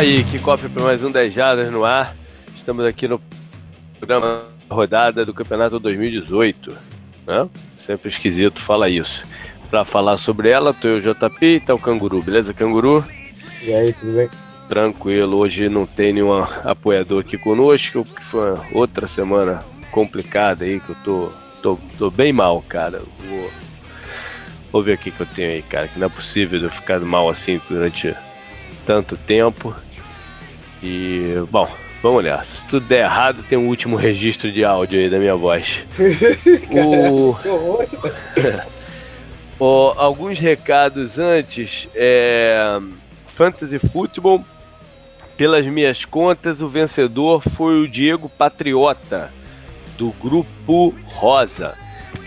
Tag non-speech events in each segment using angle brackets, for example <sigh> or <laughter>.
Aí, que cofre para mais um 10 Jardas no ar. Estamos aqui no programa rodada do Campeonato 2018. Né? Sempre esquisito falar isso. Para falar sobre ela, tô eu, JP e tá o Canguru, beleza, Canguru? E aí, tudo bem? Tranquilo, hoje não tem nenhum apoiador aqui conosco, porque foi outra semana complicada aí, que eu tô, tô, tô bem mal, cara. Vou, vou ver o que, que eu tenho aí, cara, que não é possível eu ficar mal assim durante tanto tempo. E, bom, vamos olhar. Se tudo der errado, tem um último registro de áudio aí da minha voz. <laughs> o... o... <laughs> Alguns recados antes. É... Fantasy Football, pelas minhas contas, o vencedor foi o Diego Patriota, do grupo Rosa.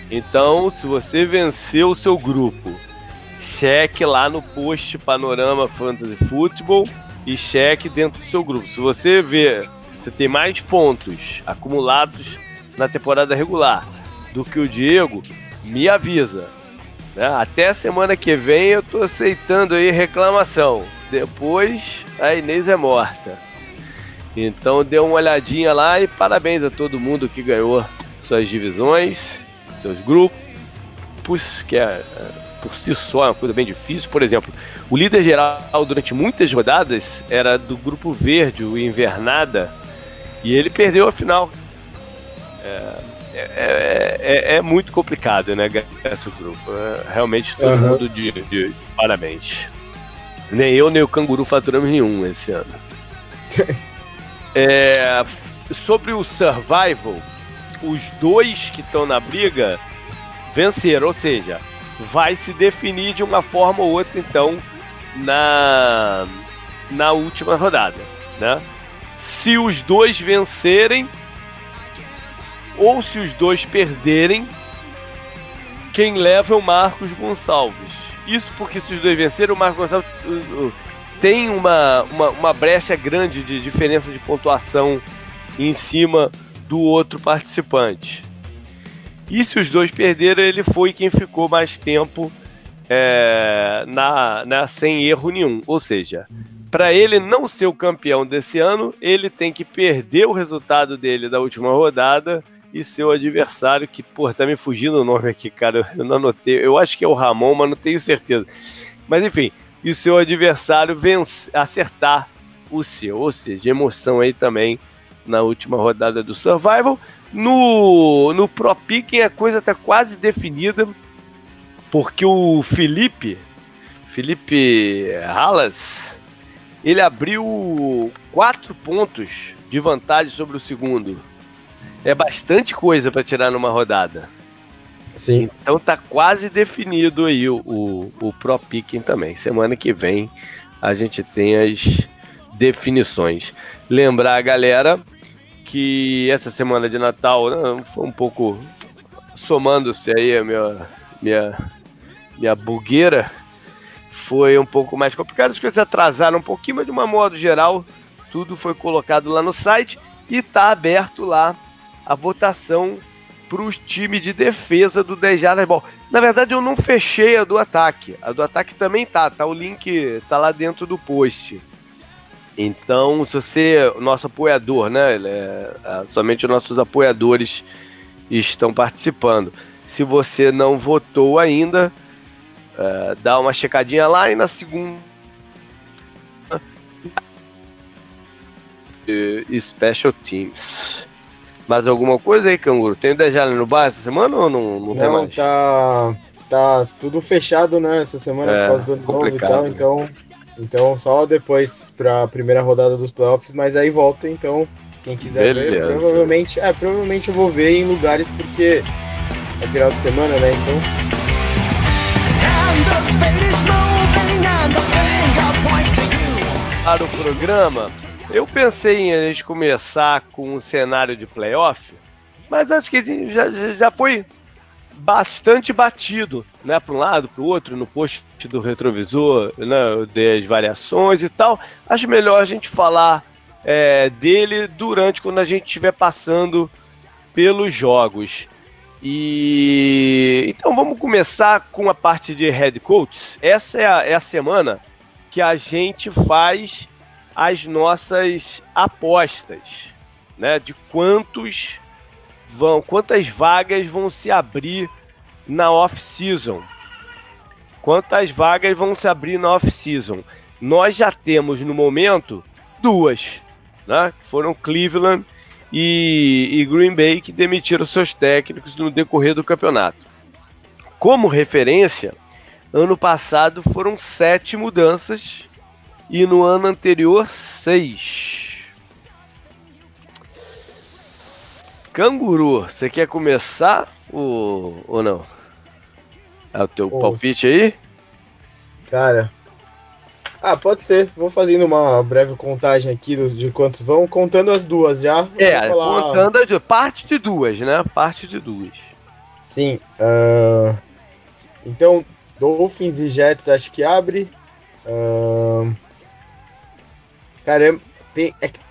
Então, se você venceu o seu grupo cheque lá no post Panorama Fantasy Football e cheque dentro do seu grupo. Se você vê, você tem mais pontos acumulados na temporada regular do que o Diego, me avisa. Né? Até semana que vem eu tô aceitando aí reclamação. Depois a Inês é morta. Então dê uma olhadinha lá e parabéns a todo mundo que ganhou suas divisões, seus grupos, que é por si só é uma coisa bem difícil. Por exemplo, o líder geral durante muitas rodadas era do grupo verde, o Invernada, e ele perdeu a final. É, é, é, é muito complicado, né, esse grupo. É, realmente todo uhum. mundo de, de, de, parabéns. Nem eu, nem o Canguru faturamos nenhum esse ano. <laughs> É, sobre o Survival, os dois que estão na briga venceram, ou seja, vai se definir de uma forma ou outra, então, na, na última rodada. Né? Se os dois vencerem, ou se os dois perderem, quem leva é o Marcos Gonçalves. Isso porque se os dois vencerem, o Marcos Gonçalves uh, uh, tem uma, uma, uma brecha grande de diferença de pontuação em cima do outro participante. E se os dois perderam, ele foi quem ficou mais tempo é, na, na, sem erro nenhum. Ou seja, para ele não ser o campeão desse ano, ele tem que perder o resultado dele da última rodada e seu adversário, que, pô, tá me fugindo o nome aqui, cara, eu não anotei, eu acho que é o Ramon, mas não tenho certeza. Mas enfim, e o seu adversário acertar o seu, ou seja, emoção aí também na última rodada do Survival. No, no Pro Picking a coisa está quase definida, porque o Felipe, Felipe Halas, ele abriu quatro pontos de vantagem sobre o segundo. É bastante coisa para tirar numa rodada. Sim. Então tá quase definido aí o, o, o Pro Picking também. Semana que vem a gente tem as definições. Lembrar a galera que essa semana de Natal né, foi um pouco somando-se aí a minha, minha, minha bugueira, foi um pouco mais complicado, as coisas atrasaram um pouquinho, mas de uma modo geral, tudo foi colocado lá no site e está aberto lá a votação para os times de defesa do 10 Jardas Ball. Na verdade, eu não fechei a do ataque. A do ataque também tá, tá o link tá lá dentro do post. Então, se você, nosso apoiador, né? É, é, somente os nossos apoiadores estão participando. Se você não votou ainda, é, dá uma checadinha lá e na segunda. Special Teams. Mais alguma coisa aí, Canguru? Tem o Dejale no bar essa semana ou não, não, não tem mais? Tá, tá tudo fechado, né? Essa semana é, por causa do novo e tal, então então só depois para a primeira rodada dos playoffs, mas aí volta, então quem quiser Beleza. ver, provavelmente, é, provavelmente eu vou ver em lugares porque é final de semana, né? Então para o programa, eu pensei em a gente começar com um cenário de playoff, mas acho que já, já foi bastante batido, né, para um lado, para o outro, no post do retrovisor, né, das variações e tal. Acho melhor a gente falar é, dele durante quando a gente estiver passando pelos jogos. E então vamos começar com a parte de head coaches. Essa é a, é a semana que a gente faz as nossas apostas, né? De quantos vão, quantas vagas vão se abrir na off-season. Quantas vagas vão se abrir na off-season? Nós já temos no momento duas, né? Foram Cleveland e, e Green Bay que demitiram seus técnicos no decorrer do campeonato. Como referência, ano passado foram sete mudanças e no ano anterior seis. Canguru, você quer começar ou, ou não? É o teu palpite aí? Cara. Ah, pode ser. Vou fazendo uma breve contagem aqui de quantos vão, contando as duas já. É, falar... contando as duas. Parte de duas, né? Parte de duas. Sim. Uh... Então, Dolphins e Jets acho que abre. Uh... Caramba, tem. É que...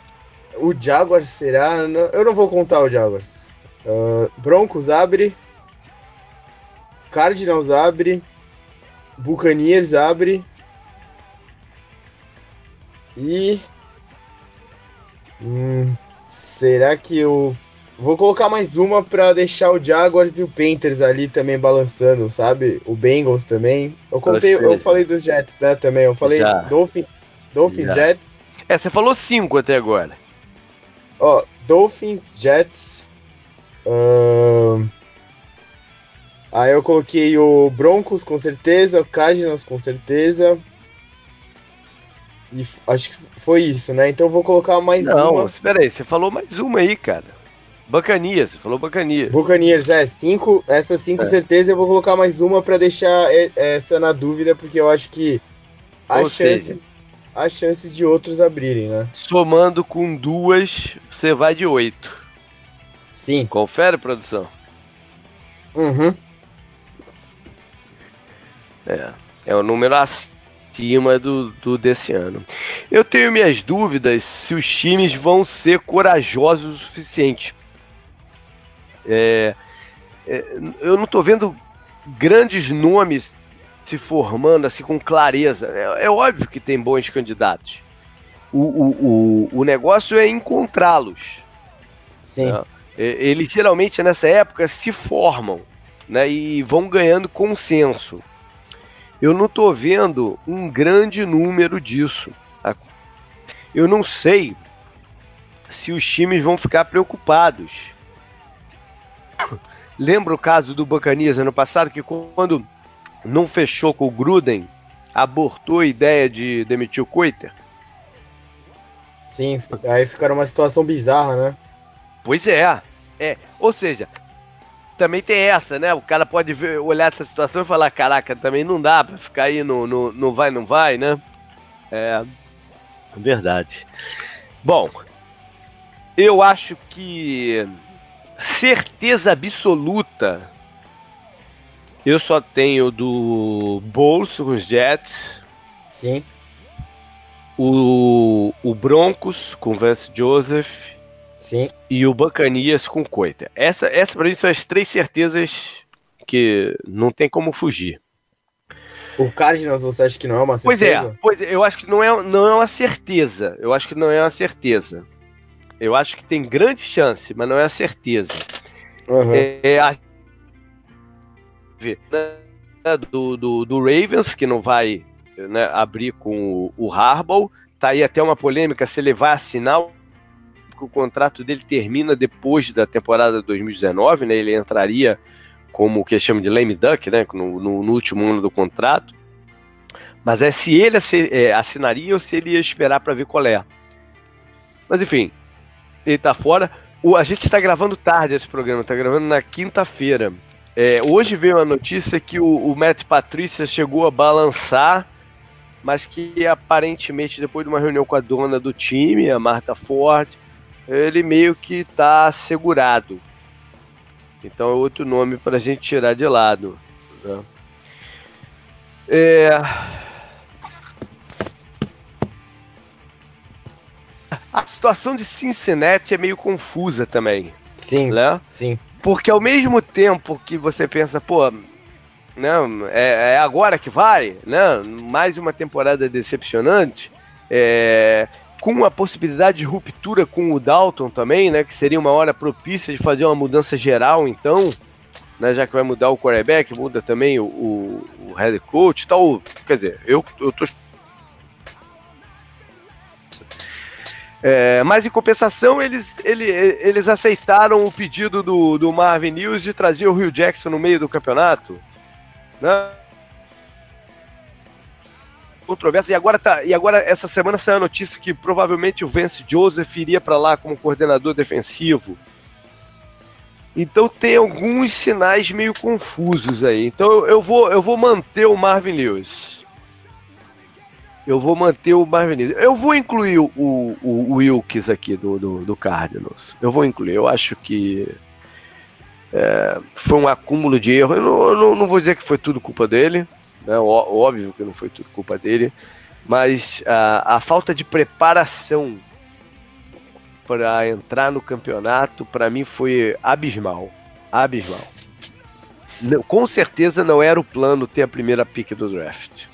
O Jaguars será. Eu não vou contar o Jaguars. Uh... Broncos abre. Cardinals abre. Buccaneers abre. E. Hum, será que eu. Vou colocar mais uma para deixar o Jaguars e o Panthers ali também balançando, sabe? O Bengals também. Eu contei, eu falei dos Jets, né, também. Eu falei Já. Dolphins, Dolphins Já. Jets. É, você falou cinco até agora. Ó, Dolphins, Jets. Uh... Aí eu coloquei o Broncos com certeza, o Cardinals com certeza. E acho que foi isso, né? Então eu vou colocar mais Não, uma. Não, espera aí, você falou mais uma aí, cara. Bacanias, você falou Bacanias. Bacanias, é, cinco, essas cinco é. certeza eu vou colocar mais uma para deixar essa na dúvida, porque eu acho que as chances, as chances de outros abrirem, né? Somando com duas, você vai de oito. Sim. Confere, produção. Uhum. É, é o número acima do, do desse ano. Eu tenho minhas dúvidas se os times vão ser corajosos o suficiente. É, é, eu não estou vendo grandes nomes se formando assim com clareza. É, é óbvio que tem bons candidatos. O, o, o, o negócio é encontrá-los. Sim. Né? Eles geralmente nessa época se formam né, e vão ganhando consenso eu não estou vendo um grande número disso. Eu não sei se os times vão ficar preocupados. <coughs> Lembra o caso do Bacanias ano passado, que quando não fechou com o Gruden, abortou a ideia de demitir o Coiter? Sim, aí ficaram uma situação bizarra, né? Pois é. É, ou seja, também tem essa, né? O cara pode ver, olhar essa situação e falar, caraca, também não dá pra ficar aí no, no, no vai, não vai, né? É verdade. Bom, eu acho que certeza absoluta eu só tenho do bolso com os Jets. Sim. O, o Broncos com Vance Joseph Sim. E o Bacanias com Coita. Essa, essa para mim são as três certezas que não tem como fugir. O Cardinals você acha que não é uma certeza? Pois é, pois é, eu acho que não é, não é uma certeza. Eu acho que não é uma certeza. Eu acho que tem grande chance, mas não é a certeza. Uhum. É, é a né, do, do, do, Ravens, que não vai né, abrir com o, o Harbaugh. Tá aí até uma polêmica se ele vai assinar o contrato dele termina depois da temporada 2019, né? Ele entraria como o que chama de lame duck, né? No, no, no, último ano do contrato. Mas é se ele é, assinaria ou se ele ia esperar para ver qual é. Mas enfim, ele tá fora. O, a gente está gravando tarde esse programa, tá gravando na quinta-feira. É, hoje veio a notícia que o, o Matt Patrícia chegou a balançar, mas que aparentemente depois de uma reunião com a dona do time, a Marta Ford, ele meio que está segurado. Então é outro nome para a gente tirar de lado. Né? É... A situação de Cincinnati é meio confusa também. Sim, né? sim. Porque ao mesmo tempo que você pensa, pô, não, é, é agora que vai, né? Mais uma temporada decepcionante. É, com a possibilidade de ruptura com o Dalton também, né? Que seria uma hora propícia de fazer uma mudança geral, então, né? Já que vai mudar o quarterback, muda também o, o, o head coach e tal. Quer dizer, eu, eu tô É, mas em compensação, eles, ele, eles aceitaram o pedido do, do Marvin News de trazer o Rio Jackson no meio do campeonato. Né? Controvérsia. E agora, tá, e agora, essa semana saiu a notícia que provavelmente o Vance Joseph iria para lá como coordenador defensivo. Então tem alguns sinais meio confusos aí. Então eu vou, eu vou manter o Marvin Lewis. Eu vou manter o Marvin Eu vou incluir o, o, o Wilkes aqui do, do, do, Cardinals. Eu vou incluir. Eu acho que é, foi um acúmulo de erro. Eu não, eu não, não, vou dizer que foi tudo culpa dele. Né? Óbvio que não foi tudo culpa dele. Mas a, a falta de preparação para entrar no campeonato, para mim, foi abismal. Abismal. Com certeza não era o plano ter a primeira pick do draft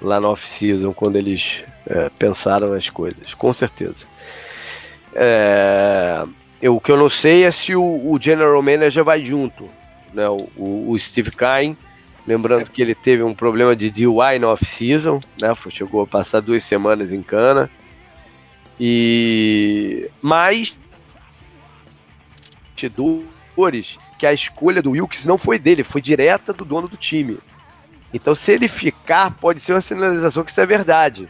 lá na off-season, quando eles é, pensaram as coisas, com certeza. É, eu, o que eu não sei é se o, o General Manager vai junto, né, o, o Steve Kine, lembrando que ele teve um problema de DUI na off-season, né, chegou a passar duas semanas em cana, e mais que a escolha do Wilkes não foi dele, foi direta do dono do time. Então, se ele ficar, pode ser uma sinalização que isso é verdade.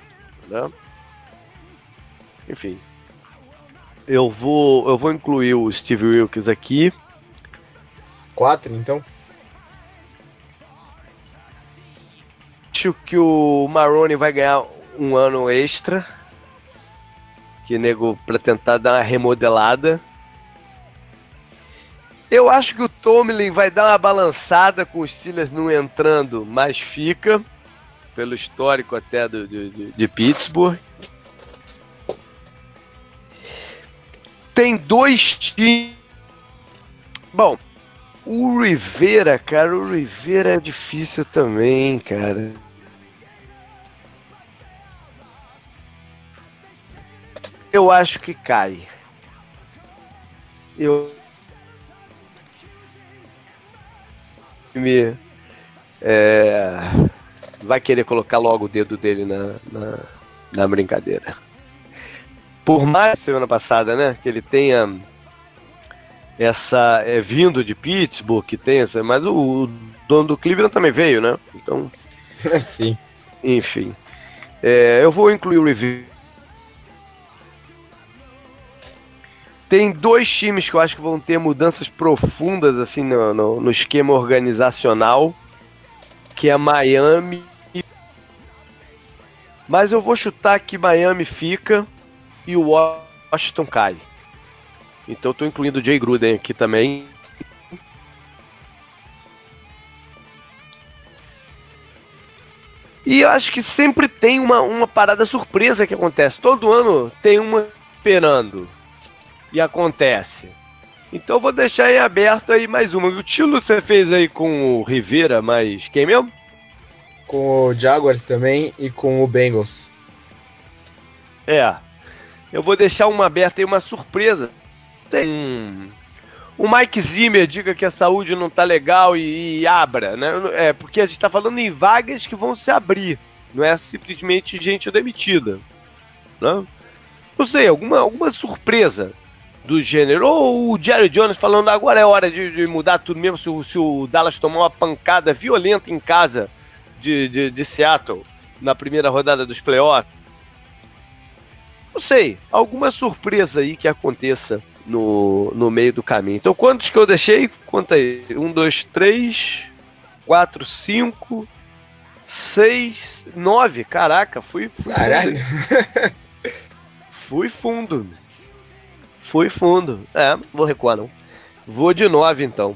Né? Enfim. Eu vou, eu vou incluir o Steve Wilkes aqui. Quatro, então? Acho que o Maroni vai ganhar um ano extra. Que nego para tentar dar uma remodelada. Eu acho que o Tomlin vai dar uma balançada com os Steelers não entrando, mas fica, pelo histórico até do, de, de Pittsburgh. Tem dois times. Bom, o Rivera, cara, o Rivera é difícil também, cara. Eu acho que cai. Eu é, vai querer colocar logo o dedo dele na, na, na brincadeira. Por mais semana passada, né, que ele tenha essa é, vindo de Pittsburgh, que tem essa, mas o, o dono do Cleveland também veio, né? Então, <laughs> sim. Enfim, é, eu vou incluir o review Tem dois times que eu acho que vão ter mudanças profundas assim no, no, no esquema organizacional, que é Miami. Mas eu vou chutar que Miami fica e o Washington cai. Então eu tô incluindo o Jay Gruden aqui também. E eu acho que sempre tem uma, uma parada surpresa que acontece. Todo ano tem uma esperando e acontece. Então eu vou deixar em aberto aí mais uma. O tilo você fez aí com o Rivera, mas quem mesmo? Com o Jaguars também e com o Bengals. É. Eu vou deixar uma aberta aí, uma surpresa. Tem o Mike Zimmer diga que a saúde não tá legal e, e, abra, né? É, porque a gente tá falando em vagas que vão se abrir, não é simplesmente gente demitida. Né? Não sei, alguma, alguma surpresa do gênero. Ou o Jerry Jones falando agora é hora de, de mudar tudo mesmo se o, se o, Dallas tomar uma pancada violenta em casa de, de, de Seattle na primeira rodada dos playoffs. Não sei, alguma surpresa aí que aconteça no, no meio do caminho. Então, quantos que eu deixei? Conta aí. Um, dois, três, quatro, cinco, seis, nove. Caraca, fui. fui Caralho! Fundo. fui fundo. Fui fundo. É, vou recuar não. Vou de 9 então.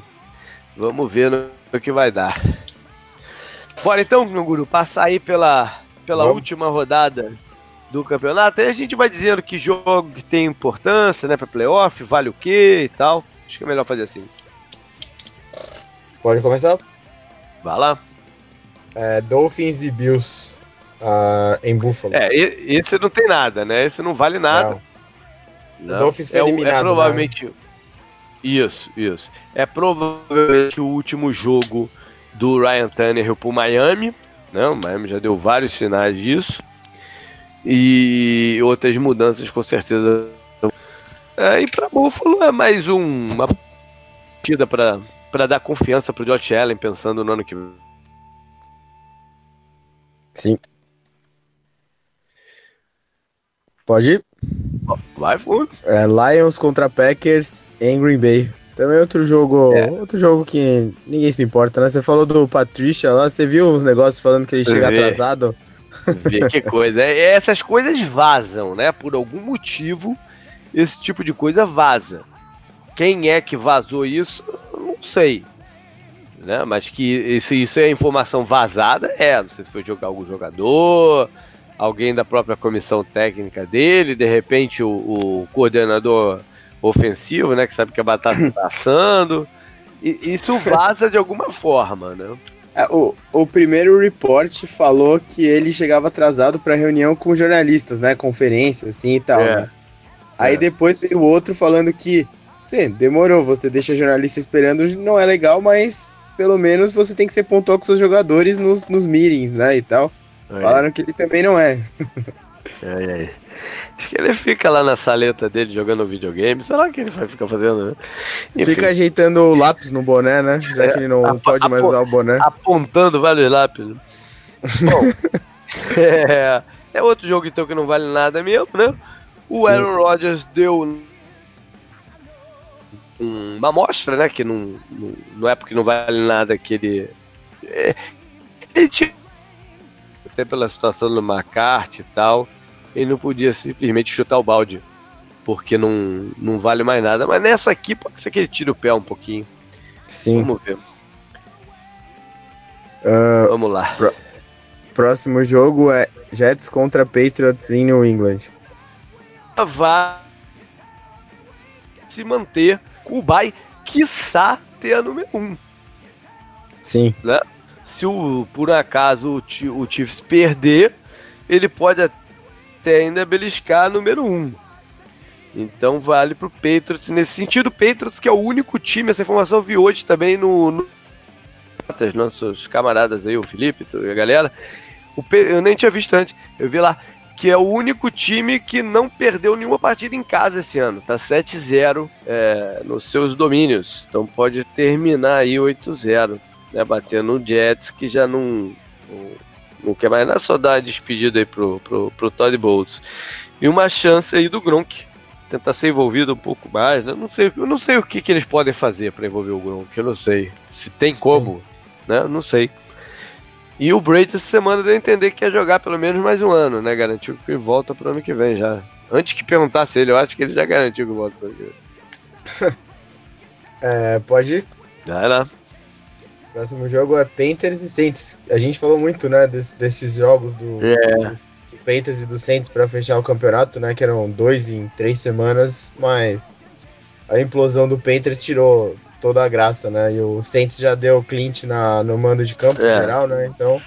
Vamos ver no que vai dar. Bora então, meu guru, passar aí pela, pela última rodada do campeonato. Aí a gente vai dizendo que jogo que tem importância, né, para playoff, vale o que e tal. Acho que é melhor fazer assim. Pode começar? Vai lá. É, Dolphins e Bills. uh, em Buffalo. É, esse não tem nada, né? Esse não vale nada. Não. Não. O Dolphins foi é, eliminado. É provavelmente. Né? Isso, isso. É provavelmente o último jogo do Ryan Tannehill pro Miami. Né? O Miami já deu vários sinais disso. E outras mudanças com certeza. É, e para Buffalo é mais um, uma partida para dar confiança para o Josh Allen pensando no ano que vem. Sim. Pode ir? Vai. É, Lions contra Packers em Green Bay. Também outro jogo, é. outro jogo que ninguém se importa, né? Você falou do Patricia lá, você viu uns negócios falando que ele chega atrasado? Vê que <laughs> coisa. É, essas coisas vazam, né? Por algum motivo, esse tipo de coisa vaza. Quem é que vazou isso? Não sei. Né? Mas que isso, isso é informação vazada, é. Não sei se foi jogar algum jogador, alguém da própria comissão técnica dele, de repente o, o coordenador ofensivo, né? Que sabe que a batata está <clears throat> assando. E, isso vaza de alguma forma, né? É, o, o primeiro report falou que ele chegava atrasado para reunião com jornalistas, né? Conferência, assim e tal, é. né? Aí é. depois veio o outro falando que, sim, demorou, você deixa jornalista esperando, não é legal, mas pelo menos você tem que ser pontual com seus jogadores nos, nos meetings, né? E tal. Falaram que ele também não é. Acho que ele fica lá na saleta dele jogando videogame. Sei lá o que ele vai ficar fazendo, né? Fica ajeitando o lápis no boné, né? Já que ele não é, pode mais usar o boné. Apontando vários lápis. Bom, <laughs> é, é, outro jogo então que não vale nada mesmo, né? O Sim. Aaron Rodgers deu uma amostra, né? Que não, não, não, é porque não vale nada que ele. É, ele tinha. Até pela situação do McCarthy e tal ele não podia simplesmente chutar o balde, porque não, não vale mais nada. Mas nessa aqui pode ser que ele tire o pé um pouquinho. Sim. Vamos ver. Uh, Vamos lá. próximo jogo é Jets contra Patriots em New England. Vai se manter com o bye, quiçá ter a número 1. Um. Sim. Né? Se o, por acaso o, o Chiefs perder, ele pode até ainda beliscar número 1. Um. Então vale pro Patriots nesse sentido. Patriots que é o único time, essa informação eu vi hoje também no, no nossos camaradas aí, o Felipe e a galera. O, eu nem tinha visto antes, eu vi lá que é o único time que não perdeu nenhuma partida em casa esse ano. Tá 7-0 é, nos seus domínios. Então pode terminar aí 8-0, né, batendo o Jets que já não, não quer mais nada, só dar despedida aí pro, pro, pro Todd Bowles. E uma chance aí do Gronk tentar ser envolvido um pouco mais. Né? Não sei, eu não sei o que, que eles podem fazer para envolver o Gronk, eu não sei. Se tem como, Sim. né? Não sei. E o Brady essa semana deu a entender que quer jogar pelo menos mais um ano, né? Garantiu que volta pro ano que vem já. Antes que perguntasse ele, eu acho que ele já garantiu que volta pro ano que vem. <laughs> é, pode ir? Vai lá. Próximo jogo é Panthers e Saints. A gente falou muito, né, des, desses jogos do, é. do, Panthers e do Saints para fechar o campeonato, né, que eram dois em três semanas, mas a implosão do Panthers tirou toda a graça, né, e o Saints já deu clint na, no mando de campo é. em geral, né, então...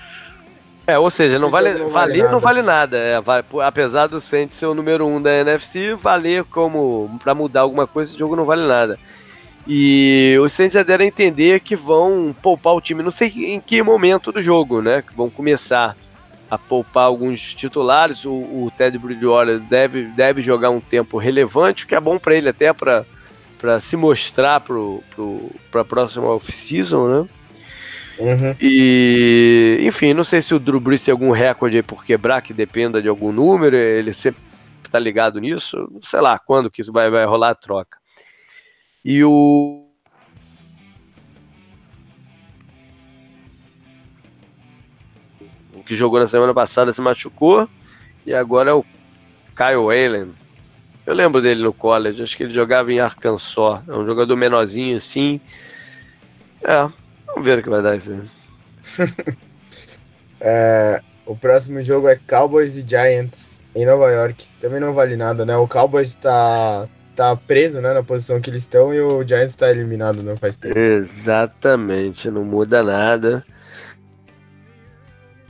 É, ou seja, não vale, não vale valer não vale nada. É, vale, apesar do Saints ser o número um da NFC, valer como para mudar alguma coisa, esse jogo não vale nada. E os Saints já deram a entender que vão poupar o time, não sei em que momento do jogo, né? Que vão começar a poupar alguns titulares. O, o Ted Bridgewater deve, deve jogar um tempo relevante, o que é bom para ele até para se mostrar para a próxima off-season, né? Uhum. E, enfim, não sei se o Drew Brees tem algum recorde aí por quebrar que dependa de algum número, ele sempre tá ligado nisso, sei lá quando que isso vai, vai rolar a troca. E o. O que jogou na semana passada se machucou. E agora é o Kyle Whalen. Eu lembro dele no college, acho que ele jogava em Arkansas. É um jogador menorzinho assim. É, vamos ver o que vai dar isso aí. <laughs> é, o próximo jogo é Cowboys e Giants em Nova York. Também não vale nada, né? O Cowboys tá, tá preso né, na posição que eles estão e o Giants está eliminado, não faz tempo. Exatamente, não muda nada.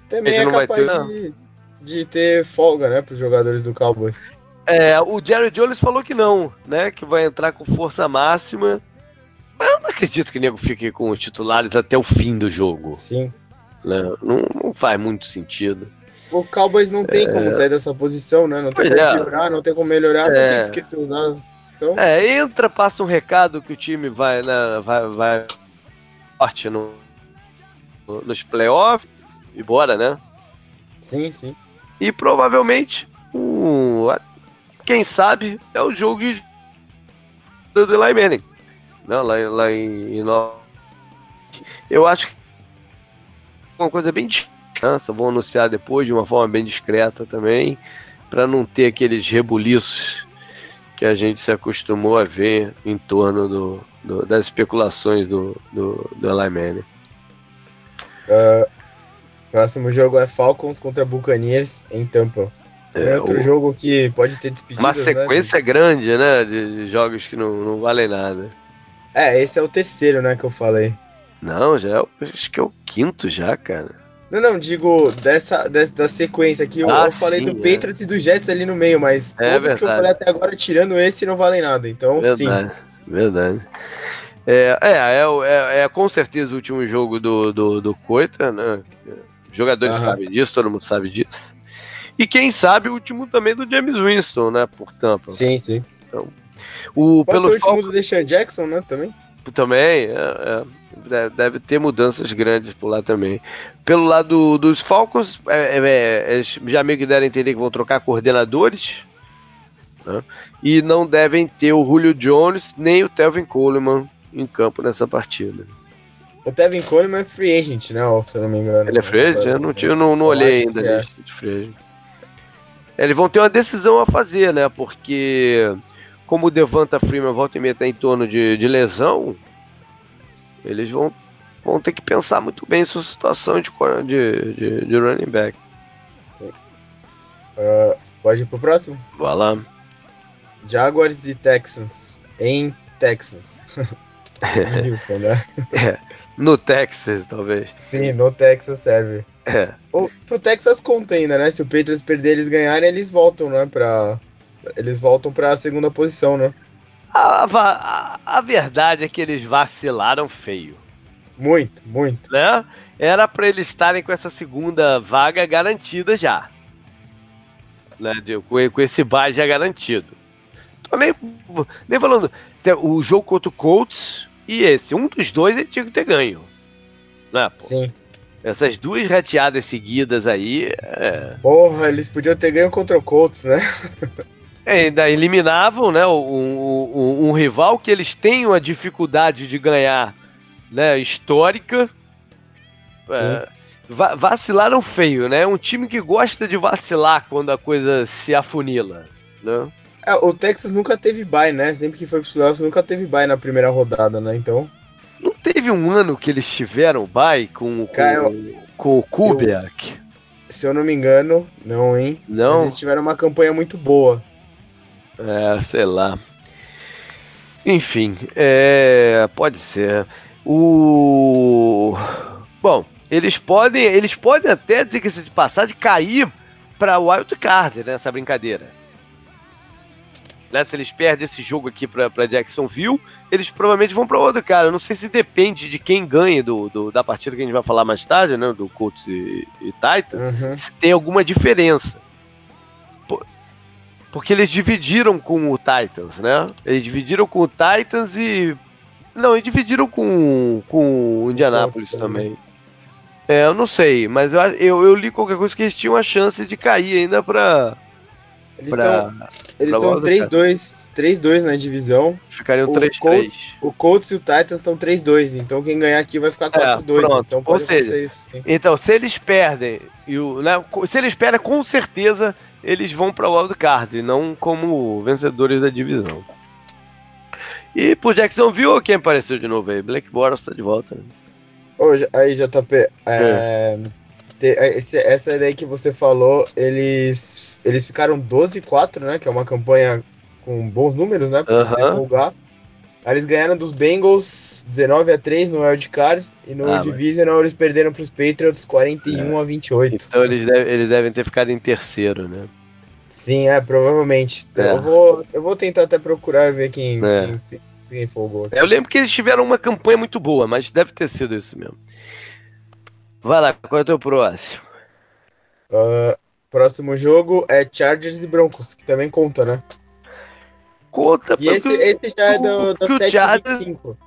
Também é capaz de. de ter folga, né, para os jogadores do Cowboys. É, o Jerry Jones falou que não, né? Que vai entrar com força máxima. Mas eu não acredito que o nego fique com os titulares até o fim do jogo. Sim. Né? Não, não faz muito sentido. O Cowboys não tem é... como sair dessa posição, né? Não tem pois como é. piorar, não tem como melhorar, é... não tem que ser usado. Então... É, entra, passa um recado que o time vai, né, vai, vai forte no, nos playoffs e bora, né? Sim, sim. E provavelmente, um, quem sabe, é o jogo de, do Eli Manning. Não, lá, lá em, em Eu acho que uma coisa bem discreta, vou anunciar depois de uma forma bem discreta também, para não ter aqueles rebuliços que a gente se acostumou a ver em torno do, do das especulações do, do, do Eli Manning. Uh, próximo jogo é Falcons contra Buccaneers em Tampa. É, outro o... jogo que pode ter despedidas, Uma né, sequência né? grande, né? De, de, jogos que não, não valem nada. É, esse é o terceiro, né, que eu falei. Não, já é, acho que é o quinto já, cara. Não, não, digo dessa, dessa da sequência aqui. Eu, ah, eu falei sim, do é. Patriots e do Jets ali no meio, mas é, todos verdade. que eu falei até agora, tirando esse, não valem nada. Então, verdade, sim. Verdade. É, é, é, é, com certeza o último jogo do, do, do Coita, né? Jogadores sabem disso, todo mundo sabe disso. E quem sabe o último também do James Winston, né? Por Tampa. Sim, sim. Então, o, Pode pelo o último do Deshaun Jackson, né? Também. Também, é, é, deve ter mudanças grandes por lá também. Pelo lado dos Falcons, é, é, é, já meio que deram a entender que vão trocar coordenadores. Né? E não devem ter o Julio Jones nem o Telvin Coleman em campo nessa partida. O Tevin Coleman é free agent, né? Se eu não me engano. Ele é free agent? Eu não, tinha, não, não olhei ainda a lista de free agent. Eles vão ter uma decisão a fazer, né? Porque como o Devanta Freeman volta e meia tá em torno de, de lesão, eles vão, vão ter que pensar muito bem sua situação de, de, de, de running back. Uh, pode ir pro próximo? Vai lá. Jaguars e Texans em Texas. <laughs> Houston, né? <laughs> É, no Texas, talvez. Sim, no Texas serve. É. O, o Texas contém, né? Se o Patriots perder eles ganharem, eles voltam, né? Pra, eles voltam para a segunda posição, né? A, a, a, verdade é que eles vacilaram feio. Muito, muito. Né? Era para eles estarem com essa segunda vaga garantida já. Né? De, com, com esse bye já garantido. Tô nem, nem falando. O jogo contra o Colts e esse. Um dos dois ele tinha que ter ganho. Né, pô? Sim. Essas duas rateadas seguidas aí. É... Porra, eles podiam ter ganho contra o Colts, né? <laughs> É, ainda eliminavam né, um, um, um, rival que eles têm uma dificuldade de ganhar né, histórica. É, vacilaram feio, né? Um time que gosta de vacilar quando a coisa se afunila. Né? É, o Texas nunca teve bye, né? Sempre que foi pros playoffs, nunca teve bye na primeira rodada, né? Então. Não teve um ano que eles tiveram bye com, com, Cara, eu, com o Kubiak? Eu, se eu não me engano, não, hein? Não. Mas eles tiveram uma campanha muito boa. É, sei lá. Enfim, é, pode ser. O bom, eles podem, eles podem até diga-se de passagem cair para o wild card nessa brincadeira. Né, se eles perdem esse jogo aqui para Jacksonville, eles provavelmente vão para outro cara. Eu não sei se depende de quem ganha do, do, da partida que a gente vai falar mais tarde, né, do Colts e, e Titans, uhum. se tem alguma diferença. Porque eles dividiram com o Titans, né? Eles dividiram com o Titans e. Não, eles dividiram com, com o Indianapolis também. É, eu não sei, mas eu, eu, eu, li qualquer coisa que eles tinham a chance de cair ainda pra. Eles estão eles estão 3-2 na divisão. Ficariam 3-3. O Colts e o Titans estão 3-2, então quem ganhar aqui vai ficar 4-2. É, então pode Ou seja, isso. Então, se eles perdem, e o, né, se eles perdem, com certeza eles vão para o e não como vencedores da divisão. E por Jacksonville, quem apareceu de novo aí? Black Boros está de volta. Né? Aí, JP, é, é. é. Essa ideia que você falou, eles, eles ficaram 12-4, né? Que é uma campanha com bons números, né? Pra uh -huh. Eles ganharam dos Bengals 19 a 3 no Wild Card e no ah, Divisional mas... eles perderam para os Patriots 41 é. a 28. Então eles, deve, eles devem ter ficado em terceiro, né? Sim, é, provavelmente. É. Eu, vou, eu vou tentar até procurar ver quem, é. quem, quem folgou. Eu lembro que eles tiveram uma campanha muito boa, mas deve ter sido isso mesmo. Vai lá, qual é o teu próximo? Uh, próximo jogo é Chargers e Broncos, que também conta, né? Conta. E esse, esse já é do, do 725.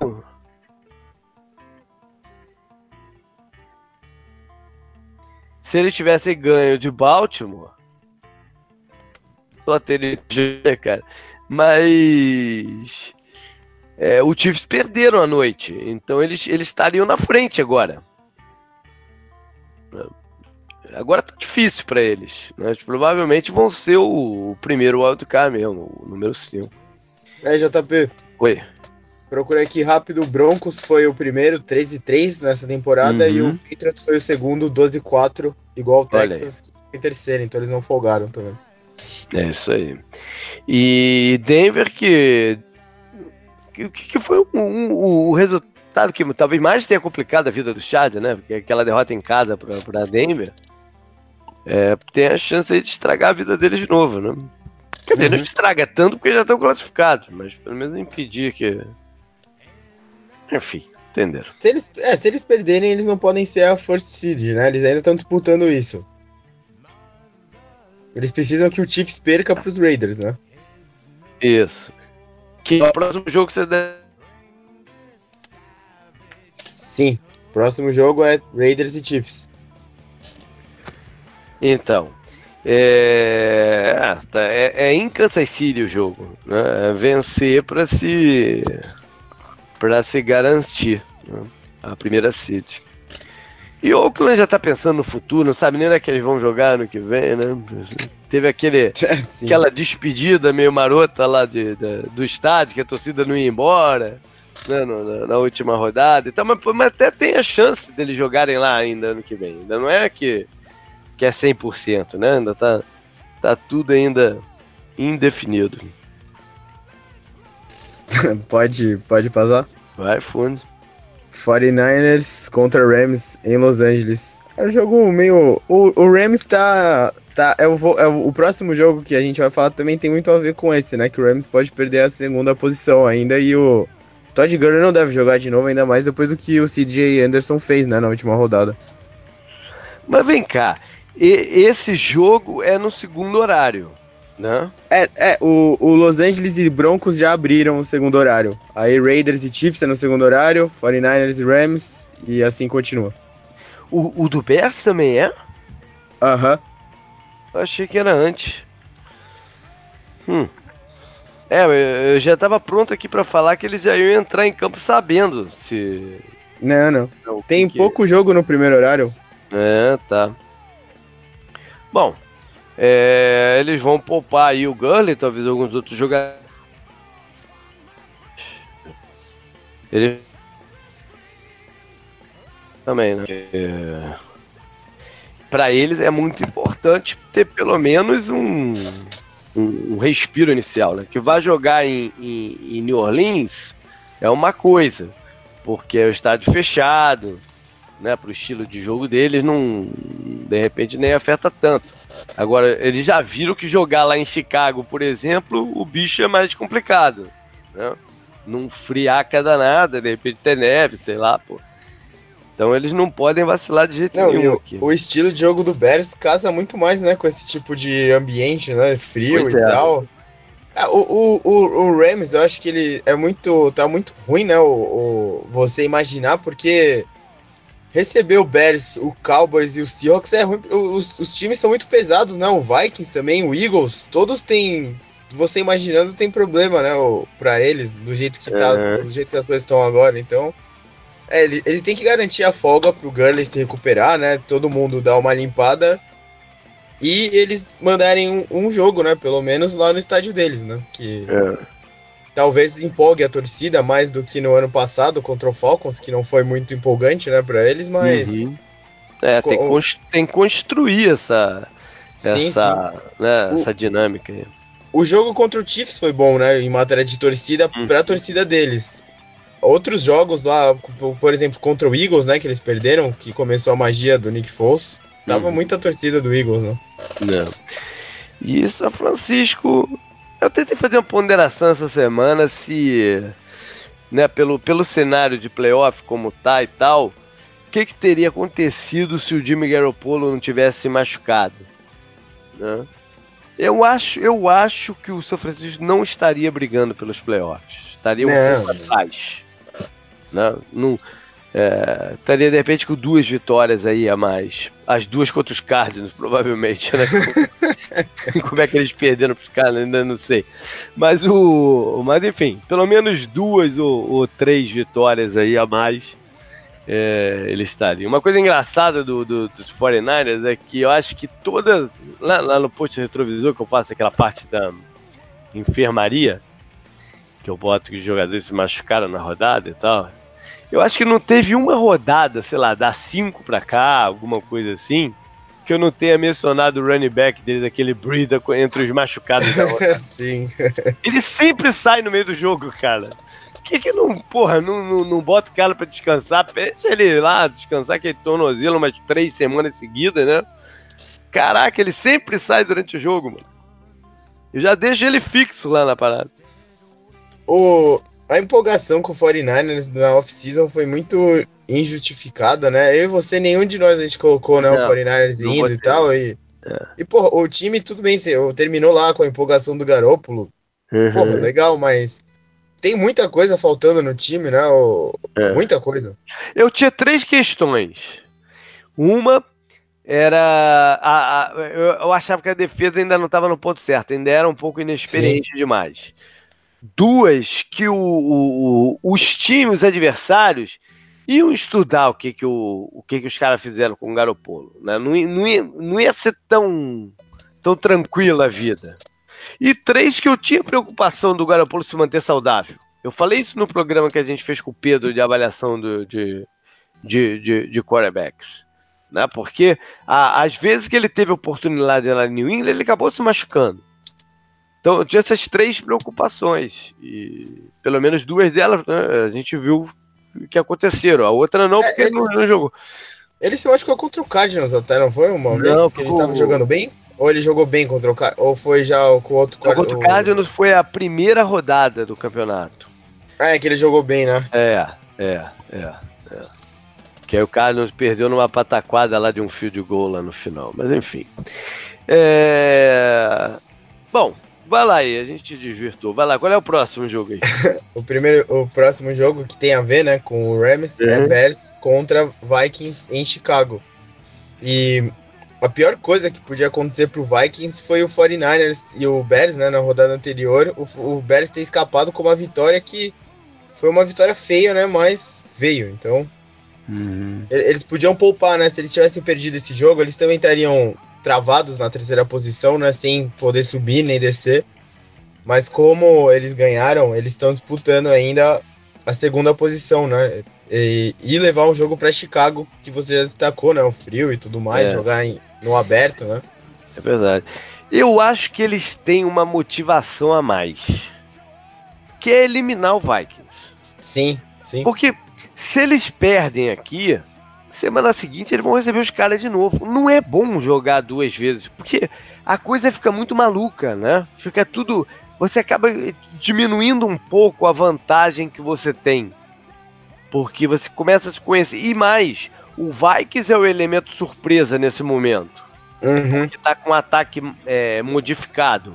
Se ele tivesse ganho de Baltimore, só teria, cara. Mas é, o Chiefs perderam a noite, então eles, eles estariam na frente agora. Agora tá difícil para eles. Né? Provavelmente vão ser o, o primeiro wildcard mesmo, o número 5. É, JP. Oi. Procurei aqui rápido. O Broncos foi o primeiro, 13 3 nessa temporada, uhum. e o Patriots foi o segundo, 12 4 igual o Texas, em terceiro, então eles não folgaram também. É isso aí. E Denver que. que, que foi o um, um, um resultado que talvez mais tenha complicado a vida do Chad, né? Porque aquela derrota em casa para Denver é, tem a chance de estragar a vida deles de novo, né? Quer dizer, uhum. não estraga tanto porque já estão classificados, mas pelo menos impedir que. Enfim, entenderam. Se eles, é, se eles perderem, eles não podem ser a First Seed, né? Eles ainda estão disputando isso. Eles precisam que o Chiefs perca para os Raiders, né? Isso. Que é o próximo jogo que você deve. Sim. Próximo jogo é Raiders e Chiefs. Então, é, ah, tá, é, é em Kansas City o jogo. Né? É vencer para se para se garantir né? a primeira City. E o Oakland já tá pensando no futuro, não sabe nem onde é que eles vão jogar no que vem, né? Teve aquele, <laughs> aquela despedida meio marota lá de, de, do estádio, que a torcida não ia embora né? na, na, última rodada. Então, mas, mas até tem a chance deles jogarem lá ainda ano que vem. Ainda não é que que é 100%, né? Ainda tá, tá tudo ainda indefinido. <laughs> pode, pode passar? Vai, fundo. 49ers contra Rams em Los Angeles. É um jogo meio. O, o Rams tá. tá é, o, é o, o próximo jogo que a gente vai falar também tem muito a ver com esse, né? Que o Rams pode perder a segunda posição ainda e o. Todd Gurley não deve jogar de novo, ainda mais depois do que o CJ Anderson fez, né, na última rodada. Mas vem cá, e esse jogo é no segundo horário, né? É, é o, o Los Angeles e Broncos já abriram o segundo horário. Aí Raiders e Chiefs é no segundo horário, 49ers e Rams, e assim continua. O, o do Bears também é? Aham. Uhum. Achei que era antes. Hum. É, eu já tava pronto aqui para falar que eles já iam entrar em campo sabendo se. Não, não. não Tem pouco que... jogo no primeiro horário. É, tá. Bom, é, eles vão poupar aí o Gurley, talvez alguns outros jogadores. Ele também, né? É... Para eles é muito importante ter pelo menos um, um, um respiro inicial, né? Que vai jogar em, em, em New Orleans é uma coisa, porque é o estádio fechado, né, para o estilo de jogo deles, não, de repente nem afeta tanto. Agora, eles já viram que jogar lá em Chicago, por exemplo, o bicho é mais complicado. Né? Não friaca danada, de repente ter neve, sei lá, pô. Então eles não podem vacilar de jeito não, nenhum. O, aqui. o estilo de jogo do Bears casa muito mais, né, com esse tipo de ambiente, né, frio pois e é. tal. Ah, o, o, o, Rams, eu acho que ele é muito. tá muito ruim, né? O, o, você imaginar, porque receber o Bears, o Cowboys e o Seahawks é ruim. Os, os, times são muito pesados, né? O Vikings também, o Eagles, todos têm. Você imaginando tem problema, né? Para eles, do jeito que tá, uhum. do jeito que as coisas estão agora. Então, é, eles, eles têm que garantir a folga pro Gurley se recuperar, né? Todo mundo dar uma limpada. E eles mandarem um, um jogo, né? Pelo menos lá no estádio deles, né? Que. É talvez empolgue a torcida mais do que no ano passado contra o Falcons, que não foi muito empolgante, né, para eles, mas uhum. é, tem, que tem que construir essa sim, essa, sim. Né, o, essa dinâmica aí. o jogo contra o Chiefs foi bom, né? Em matéria de torcida, hum. pra torcida deles. Outros jogos lá, por exemplo, contra o Eagles, né? Que eles perderam, que começou a magia do Nick Foles. Tava hum. muita torcida do Eagles, né? Não. E São Francisco. Eu tentei fazer uma ponderação essa semana se. Né, pelo, pelo cenário de playoff como tá e tal, o que, que teria acontecido se o Jimmy Garoppolo não tivesse machucado? Né? Eu acho, eu acho que o São Francisco não estaria brigando pelos playoffs. Estaria um pouco atrás. Né? não, é, estaria de repente com duas vitórias aí a mais. As duas contra os Cardinals, provavelmente. Né? Como <laughs> é que eles perderam para os Cardinals, ainda não sei. Mas o. Mas enfim, pelo menos duas ou, ou três vitórias aí a mais é, ele estaria. Uma coisa engraçada do, do, dos 49ers é que eu acho que toda. Lá, lá, no post retrovisor que eu faço aquela parte da enfermaria, que eu boto que os jogadores se machucaram na rodada e tal. Eu acho que não teve uma rodada, sei lá, da 5 pra cá, alguma coisa assim, que eu não tenha mencionado o running back deles, aquele Brida entre os machucados da rodada. <laughs> Sim. Ele sempre sai no meio do jogo, cara que que não, porra, não, não, não bota o cara pra descansar? Deixa ele lá descansar aquele tornozelo umas três semanas seguidas, né? Caraca, ele sempre sai durante o jogo, mano. Eu já deixo ele fixo lá na parada. O, a empolgação com o 49ers na off-season foi muito injustificada, né? Eu e você, nenhum de nós a gente colocou, né, não, o 49ers indo e tal. E, é. e, porra, o time, tudo bem, terminou lá com a empolgação do Garópolo. Uhum. Porra, legal, mas tem muita coisa faltando no time, né? É. Muita coisa. Eu tinha três questões. Uma era. A, a, eu, eu, achava que a defesa ainda não estava no ponto certo, ainda era um pouco inexperiente Sim. demais. Duas, que o, o, os times, os adversários, iam estudar o que, que, o, o que, que os caras fizeram com o Garopolo. Né? Não, não, ia, não ia ser tão, tão tranquila a vida. E três, que eu tinha preocupação do Garoppolo se manter saudável. Eu falei isso no programa que a gente fez com o Pedro de avaliação do, de, de, de, de quarterbacks. Né? Porque a, às vezes que ele teve oportunidade lá em New England, ele acabou se machucando. Então eu tinha essas três preocupações. E pelo menos duas delas né, a gente viu que aconteceram. A outra não, porque é, ele, não, não jogou. Ele se machucou contra o Cardinals até, não foi? Uma não, vez que ele estava jogando bem? Ou ele jogou bem contra o Cardinals? Ou foi já com o outro Contra o Cardinals foi a primeira rodada do campeonato. Ah, é que ele jogou bem, né? É, é, é. é. Que aí o Cardinals perdeu numa pataquada lá de um fio de gol lá no final. Mas enfim. É... Bom, vai lá aí, a gente desvirtou. Vai lá, qual é o próximo jogo aí? <laughs> o primeiro, o próximo jogo que tem a ver, né, com o Rams é uhum. é Bears contra Vikings em Chicago. E a pior coisa que podia acontecer pro Vikings foi o 49ers e o Bears, né, na rodada anterior, o, o Bears ter escapado com uma vitória que foi uma vitória feia, né, mas veio, então... Uhum. Eles podiam poupar, né, se eles tivessem perdido esse jogo, eles também estariam travados na terceira posição, né, sem poder subir nem descer. Mas como eles ganharam, eles estão disputando ainda a segunda posição, né? E, e levar o jogo para Chicago, que você já destacou, né? O frio e tudo mais, é. jogar em, no aberto, né? É verdade. Eu acho que eles têm uma motivação a mais. Que é eliminar o Vikings. Sim, sim. Porque se eles perdem aqui, semana seguinte eles vão receber os caras de novo. Não é bom jogar duas vezes, porque a coisa fica muito maluca, né? Fica tudo. Você acaba diminuindo um pouco a vantagem que você tem. Porque você começa a se conhecer. E mais, o Vikings é o elemento surpresa nesse momento. Uhum. Que tá com um ataque é, modificado.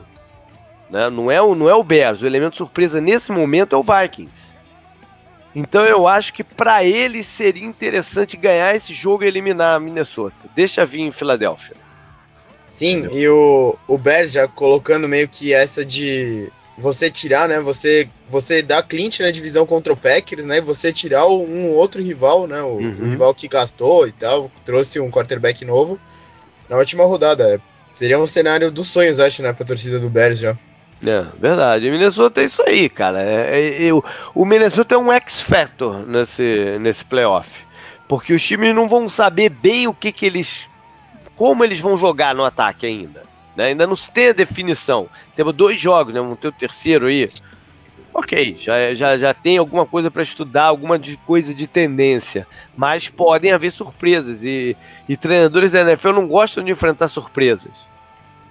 Né? Não, é o, não é o Bears. O elemento surpresa nesse momento é o Vikings. Então eu acho que para ele seria interessante ganhar esse jogo e eliminar a Minnesota. Deixa vir em Filadélfia. Sim, Entendeu? e o, o Bears já colocando meio que essa de você tirar, né? Você você dá clinch na divisão contra o Packers, né? Você tirar um outro rival, né? O, uhum. o, rival que gastou e tal, trouxe um quarterback novo na última rodada. Seria um cenário dos sonhos, acho, né? Pra torcida do Bears já. É, verdade. O Minnesota é isso aí, cara. É, é, é, o Minnesota é um X-Factor nesse, nesse playoff. Porque os times não vão saber bem o que, que eles. como eles vão jogar no ataque ainda. Né? Ainda não se tem a definição. Temos dois jogos, né? Vamos ter o terceiro aí. Ok, já, já, já tem alguma coisa para estudar, alguma de, coisa de tendência. Mas podem haver surpresas. E, e treinadores da NFL não gostam de enfrentar surpresas.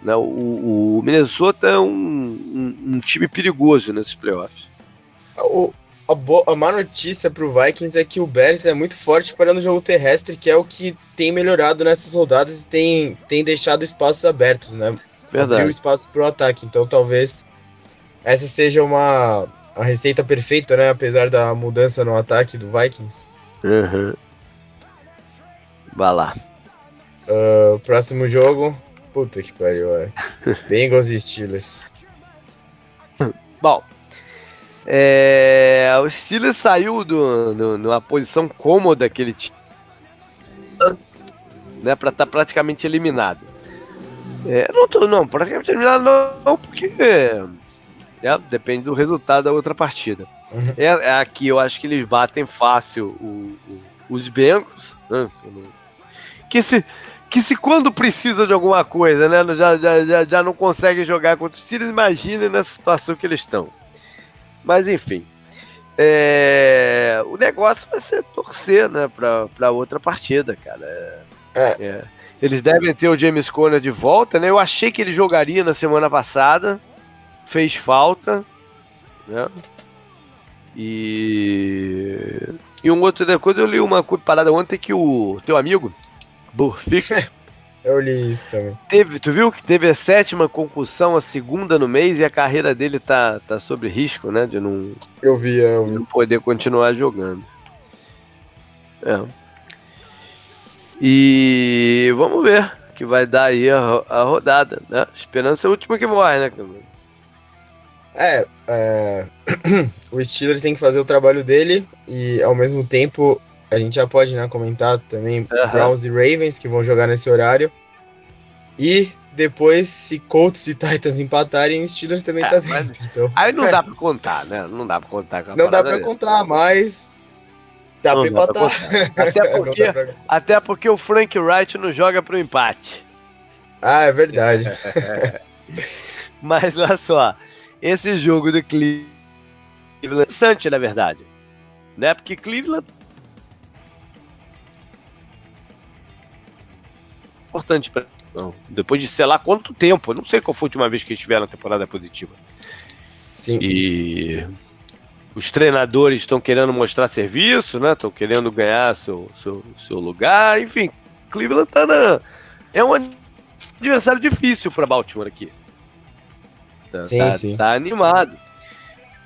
Né? O, o Minnesota é um, um, um, time perigoso nesses playoffs. O, a, bo, a má notícia para o Vikings é que o Bears é muito forte para no jogo terrestre, que é o que tem melhorado nessas rodadas e tem, tem deixado espaços abertos, né? Verdade. Abriu espaço para o ataque. Então talvez essa seja uma a receita perfeita, né? Apesar da mudança no ataque do Vikings. Uhum. Vai lá. Uh, próximo jogo. Puta que pariu, é. Bengals e Steelers. Bom, é, o Steelers saiu do, do, numa posição cômoda que ele tinha, né, para estar tá praticamente eliminado. É, não tô, não, praticamente eliminado não, porque é, depende do resultado da outra partida. Uhum. É, é, aqui eu acho que eles batem fácil o, o, os Bengals, né, que se que se quando precisa de alguma coisa, né, já, já, já, já não consegue jogar contra os Steelers, imagina nessa situação que eles estão. Mas enfim. É, o negócio vai ser torcer, né, pra, pra outra partida, cara. É. É. Eles devem ter o James Conner de volta, né? Eu achei que ele jogaria na semana passada. Fez falta. Né? E. E um outro coisa, eu li uma parada ontem que o teu amigo, Burfict, Eu li isso também. Teve, tu viu que teve a sétima concussão, a segunda no mês, e a carreira dele tá, tá sob risco, né? De não. Eu vi, é, eu vi. não poder continuar jogando. É. E vamos ver que vai dar aí a, a rodada, né? Esperança é a última que morre, né, É, é... <clears throat> o Steelers tem que fazer o trabalho dele e ao mesmo tempo a gente já pode né, comentar também uhum. Browns e Ravens que vão jogar nesse horário. E depois, se Colts e Titans empatarem, o Steelers também é, tá dentro. Então. Aí não dá <laughs> pra contar, né? Não dá pra contar. não dá pra contar, mas dá não pra empatar. Pra até, <laughs> porque, pra... até porque o Frank Wright não joga pro empate. Ah, é verdade. <laughs> mas olha só, esse jogo do Cleveland é interessante, na verdade. Né? Porque Cleveland importante para depois de sei lá quanto tempo, não sei qual foi a última vez que estiver na temporada positiva. Sim. E os treinadores estão querendo mostrar serviço, né? Estão querendo ganhar seu, seu, seu lugar, enfim. Cleveland tá na é um adversário difícil para Baltimore aqui. Tá, sim, tá, sim. tá animado.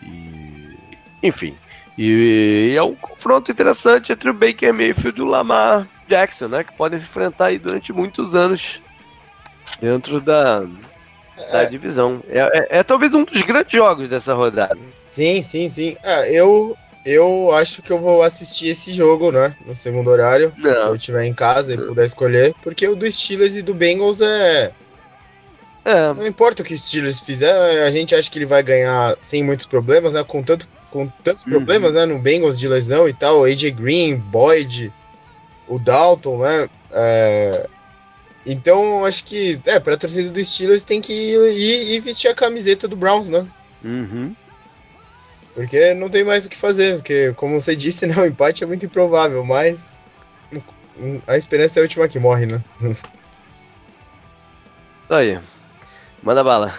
E, enfim. E, e, é um confronto interessante entre o Baker Mayfield e o Lamar Jackson, né? Que podem se enfrentar aí durante muitos anos dentro da, da é. divisão. É, é, é, talvez um dos grandes jogos dessa rodada. Sim, sim, sim. Ah, eu, eu acho que eu vou assistir esse jogo, né? No segundo horário. Não. Se eu estiver em casa e puder escolher. Porque o do Steelers e do Bengals é. É. Não importa o que o Steelers fizer, a gente acha que ele vai ganhar sem muitos problemas, né? Com, tanto, com tantos uhum. problemas, né? No Bengals de lesão e tal. AJ Green, Boyd, o Dalton, né? É, então, acho que, é, pra torcida do Steelers tem que ir e vestir a camiseta do Browns, né? Uhum. Porque não tem mais o que fazer, porque, como você disse, né, <laughs> o empate é muito improvável, mas a esperança é a última que morre, né? Isso <laughs> aí. Manda bala.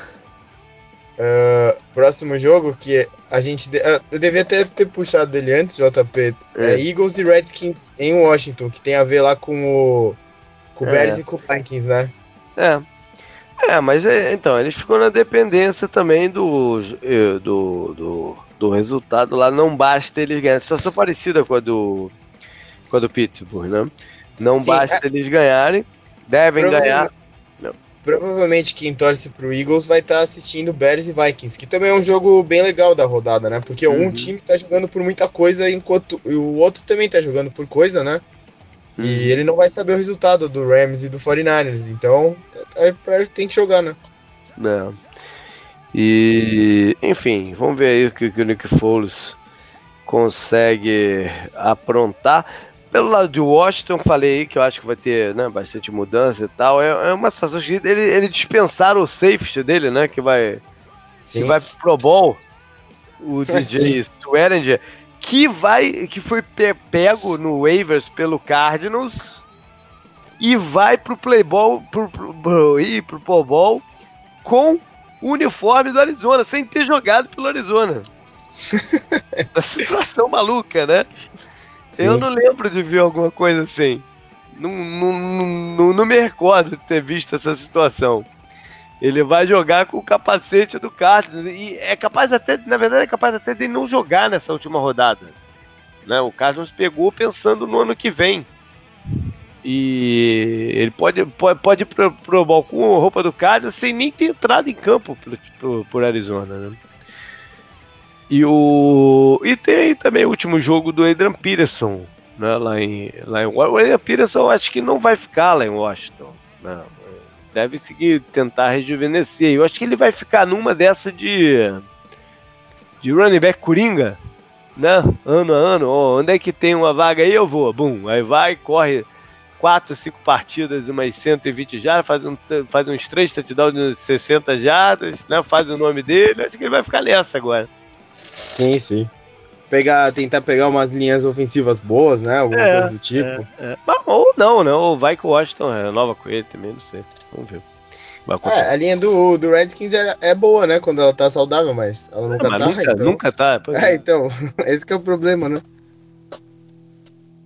Uh, próximo jogo que a gente. De, uh, eu devia até ter puxado ele antes, JP. É. é. Eagles e Redskins em Washington, que tem a ver lá com o. Com o é. Bears e com o Vikings, né? É. É, mas é, então, eles ficam na dependência também do, eh, do, do, do resultado lá. Não basta eles ganharem. Situação parecida com a do, com a do Pittsburgh, né? Não Sim, basta é... eles ganharem, devem ganhar. Provavelmente quem torce pro Eagles vai estar tá assistindo Bears e Vikings, que também é um jogo bem legal da rodada, né? Porque uhum. um time tá jogando por muita coisa enquanto o outro também tá jogando por coisa, né? Uhum. E ele não vai saber o resultado do Rams e do 49ers, então é, é, tem que jogar, né? É. E, enfim, vamos ver aí o que, que o Nick Foles consegue aprontar. Pelo lado de Washington, falei que eu acho que vai ter né, bastante mudança e tal. É, é uma situação que ele, ele dispensaram o safety dele, né? Que vai, Sim. que vai pro Pro Bowl. O <laughs> DJ Swearinger, que vai. que foi pego no waivers pelo Cardinals e vai pro Playboy pro, pro, pro, ir pro Pro Bowl com o uniforme do Arizona, sem ter jogado pelo Arizona. <laughs> Uma situação maluca, né? Sim. Eu não lembro de ver alguma coisa assim. Não, não, não, não, me recordo de ter visto essa situação. Ele vai jogar com o capacete do Cardinals. E é capaz até, na verdade, é capaz até de não jogar nessa última rodada. Né? O Cardinals pegou pensando no ano que vem. E ele pode, pode, pode ir pro, pro a roupa do Cardinals sem nem ter entrado em campo por, por, por Arizona. Né? E, o, e tem também o último jogo do Adrian Peterson, né, lá em, lá em O Adrian Peterson acho que não vai ficar lá em Washington. Né, deve seguir, tentar rejuvenescer. Eu acho que ele vai ficar numa dessa de, de running back coringa, né? Ano a ano. Oh, onde é que tem uma vaga aí? Eu vou. Bum. Aí vai, corre 4, 5 partidas, umas 120 jardas, faz, um, faz uns 3 touchdowns de 60 jardas, né? Faz o nome dele. Acho que ele vai ficar nessa agora. Sim, sim. Pegar, tentar pegar umas linhas ofensivas boas, né? Alguma é, coisa do tipo. É, é. Ou não, né? Ou vai que o Washington renova com ele também, não sei. Vamos ver. É, a linha do, do Redskins é, é, boa, né? Quando ela tá saudável, mas ela nunca mas tá. Nunca, então... nunca tá. É, é, então, <laughs> esse que é o problema, né?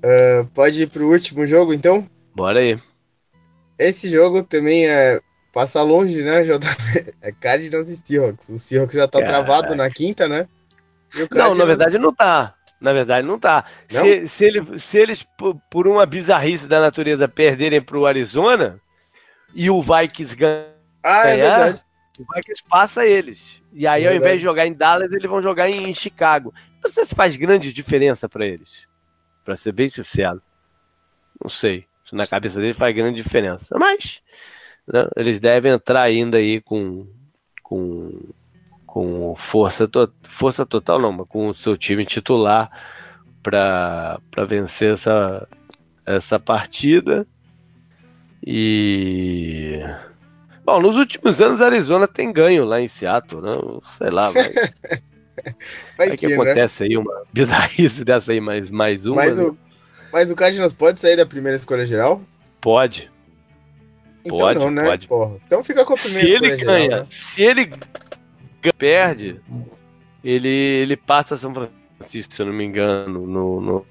Uh, pode ir pro último jogo, então? Bora aí. Esse jogo também é passa longe, né, <laughs> JP? É Cardinals e Seahawks. O Seahawks já tá Caraca. travado na quinta, né? Não, na verdade não tá. Na verdade não tá. Não? Se, se, ele, se eles, por, uma bizarrice da natureza, perderem pro Arizona e o Vikings ganhar, ah, é o Vikings passa eles. E aí, é ao invés de jogar em Dallas, eles vão jogar em Chicago. Não sei se faz grande diferença para eles. Para ser bem sincero. Não sei. Se na cabeça deles faz grande diferença. Mas né, eles devem entrar ainda aí com, com com força, to força total, não, mas com o seu time titular para vencer essa, essa partida. E. Bom, nos últimos anos a Arizona tem ganho lá em Seattle, né? Sei lá, vai. <laughs> vai que, que né? acontece né? aí uma bizarrice <laughs> dessa aí, mais, mais uma. Mas, né? o, mas o Cardinals pode sair da primeira escolha geral? Pode. Então pode, não, né? Pode. Porra. Então fica com a primeira se escolha ele ganha, geral, né? Se ele perde, ele, ele passa São Francisco, se eu não me engano, no, no...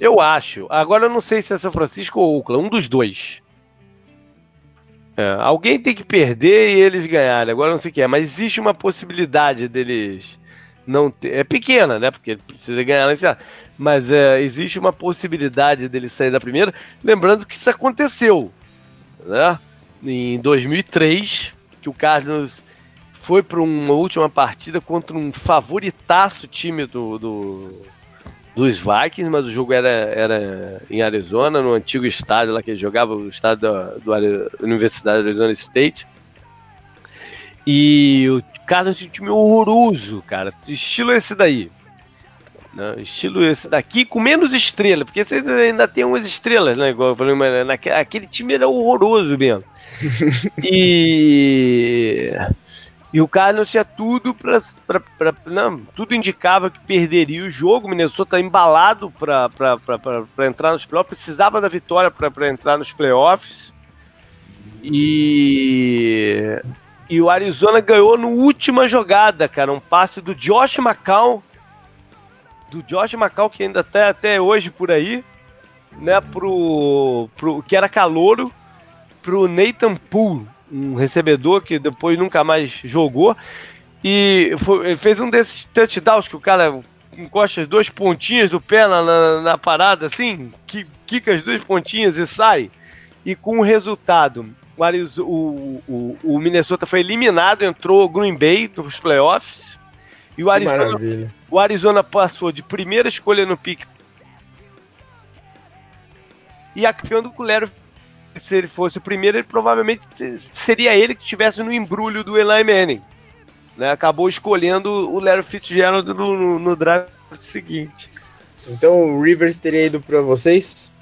Eu acho. Agora eu não sei se é São Francisco ou Oakland, um dos dois. É, alguém tem que perder e eles ganharem. Agora eu não sei o que é, mas existe uma possibilidade deles não ter. É pequena, né? Porque precisa ganhar lá Mas é, existe uma possibilidade deles sair da primeira. Lembrando que isso aconteceu, né? Em 2003, que o Cardinals foi para uma última partida contra um favoritaço time do, do, dos Vikings, mas o jogo era, era em Arizona, no antigo estádio lá que ele jogava, o estádio da, do Universidade de Arizona State. E o Cardinals tinha um time horroroso, cara. Estilo esse daí. Né? Estilo esse daqui com menos estrelas, porque você ainda tem umas estrelas, né? Igual eu falei, mas naquele, aquele time era horroroso mesmo. <laughs> e e o Cardinals tinha tudo para não, tudo indicava que perderia o jogo. O Minnesota tá embalado para entrar nos playoffs, precisava da vitória para entrar nos playoffs. E e o Arizona ganhou no última jogada, cara, um passe do Josh McCown, do Josh McCown que ainda tá até hoje por aí, né, pro, pro que era calouro pro Nathan Poole, um recebedor que depois nunca mais jogou. E foi, ele fez um desses touchdowns que o cara encosta as duas pontinhas do pé na, na, na parada, assim, que quica as duas pontinhas e sai. E com o resultado, o, o, o Minnesota foi eliminado, entrou o Green Bay nos playoffs. E o Arizona, o Arizona passou de primeira escolha no pique. E a campeão do Culero se ele fosse o primeiro, ele provavelmente seria ele que estivesse no embrulho do Eli Manning. Né? Acabou escolhendo o Larry Fitzgerald no, no, no draft seguinte. Então o Rivers teria ido para vocês?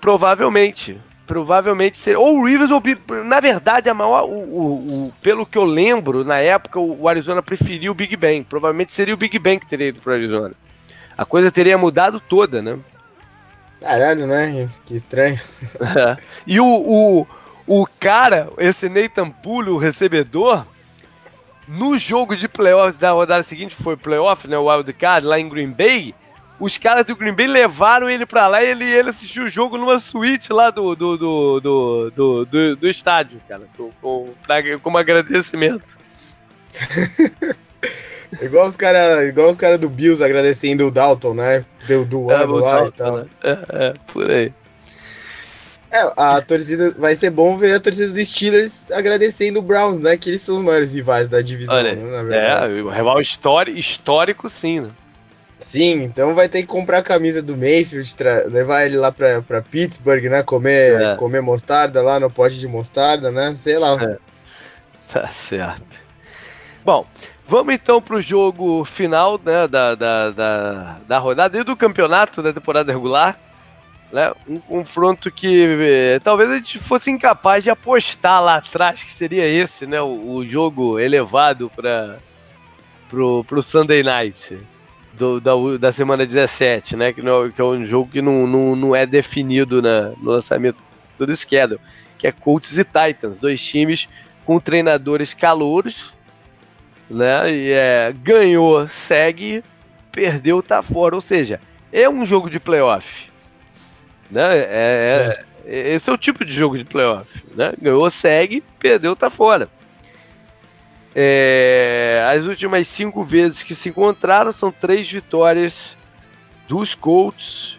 Provavelmente. Provavelmente seria. Ou o Rivers ou. Na verdade, a maior. O, o, o, pelo que eu lembro, na época, o Arizona preferiu o Big Bang. Provavelmente seria o Big Bang que teria ido pro Arizona. A coisa teria mudado toda, né? Caralho, né? Que estranho. <laughs> e o, o, o cara, esse Nathan Pulho, o recebedor, no jogo de playoffs da rodada seguinte, foi playoff, né? O Wild Card, lá em Green Bay os caras do Green Bay levaram ele pra lá e ele, ele assistiu o jogo numa suíte lá do, do, do, do, do, do, do estádio, cara, com, com, como agradecimento. <laughs> igual os caras igual os cara do Bills agradecendo o Dalton, né? Deu doando é, lá Dalton, e tal. Né? É, é, por aí. É, a torcida vai ser bom ver a torcida dos Steelers agradecendo o Browns, né? Que eles são os maiores rivais da divisão, Olha, né. É, o rival histórico, histórico sim, né? Sim, então vai ter que comprar a camisa do Mayfield, levar ele lá pra, pra Pittsburgh, né? Comer, é. comer mostarda lá no pote de mostarda, né? Sei lá. É. Tá certo. Bom, vamos então pro jogo final né, da, da, da, da rodada e do campeonato da temporada regular. Né? Um confronto que eh, talvez a gente fosse incapaz de apostar lá atrás que seria esse, né? O, o jogo elevado para pro, pro Sunday Night do, da, da semana 17, né? Que, não, que é um jogo que não, não, não é definido na, no lançamento do schedule, que é Colts e Titans, dois times com treinadores calouros, né? E é, ganhou, segue, perdeu, tá fora. Ou seja, é um jogo de playoff. Né? É, é, esse é o tipo de jogo de playoff. Né? Ganhou, segue, perdeu, tá fora. É, as últimas cinco vezes que se encontraram são três vitórias dos Colts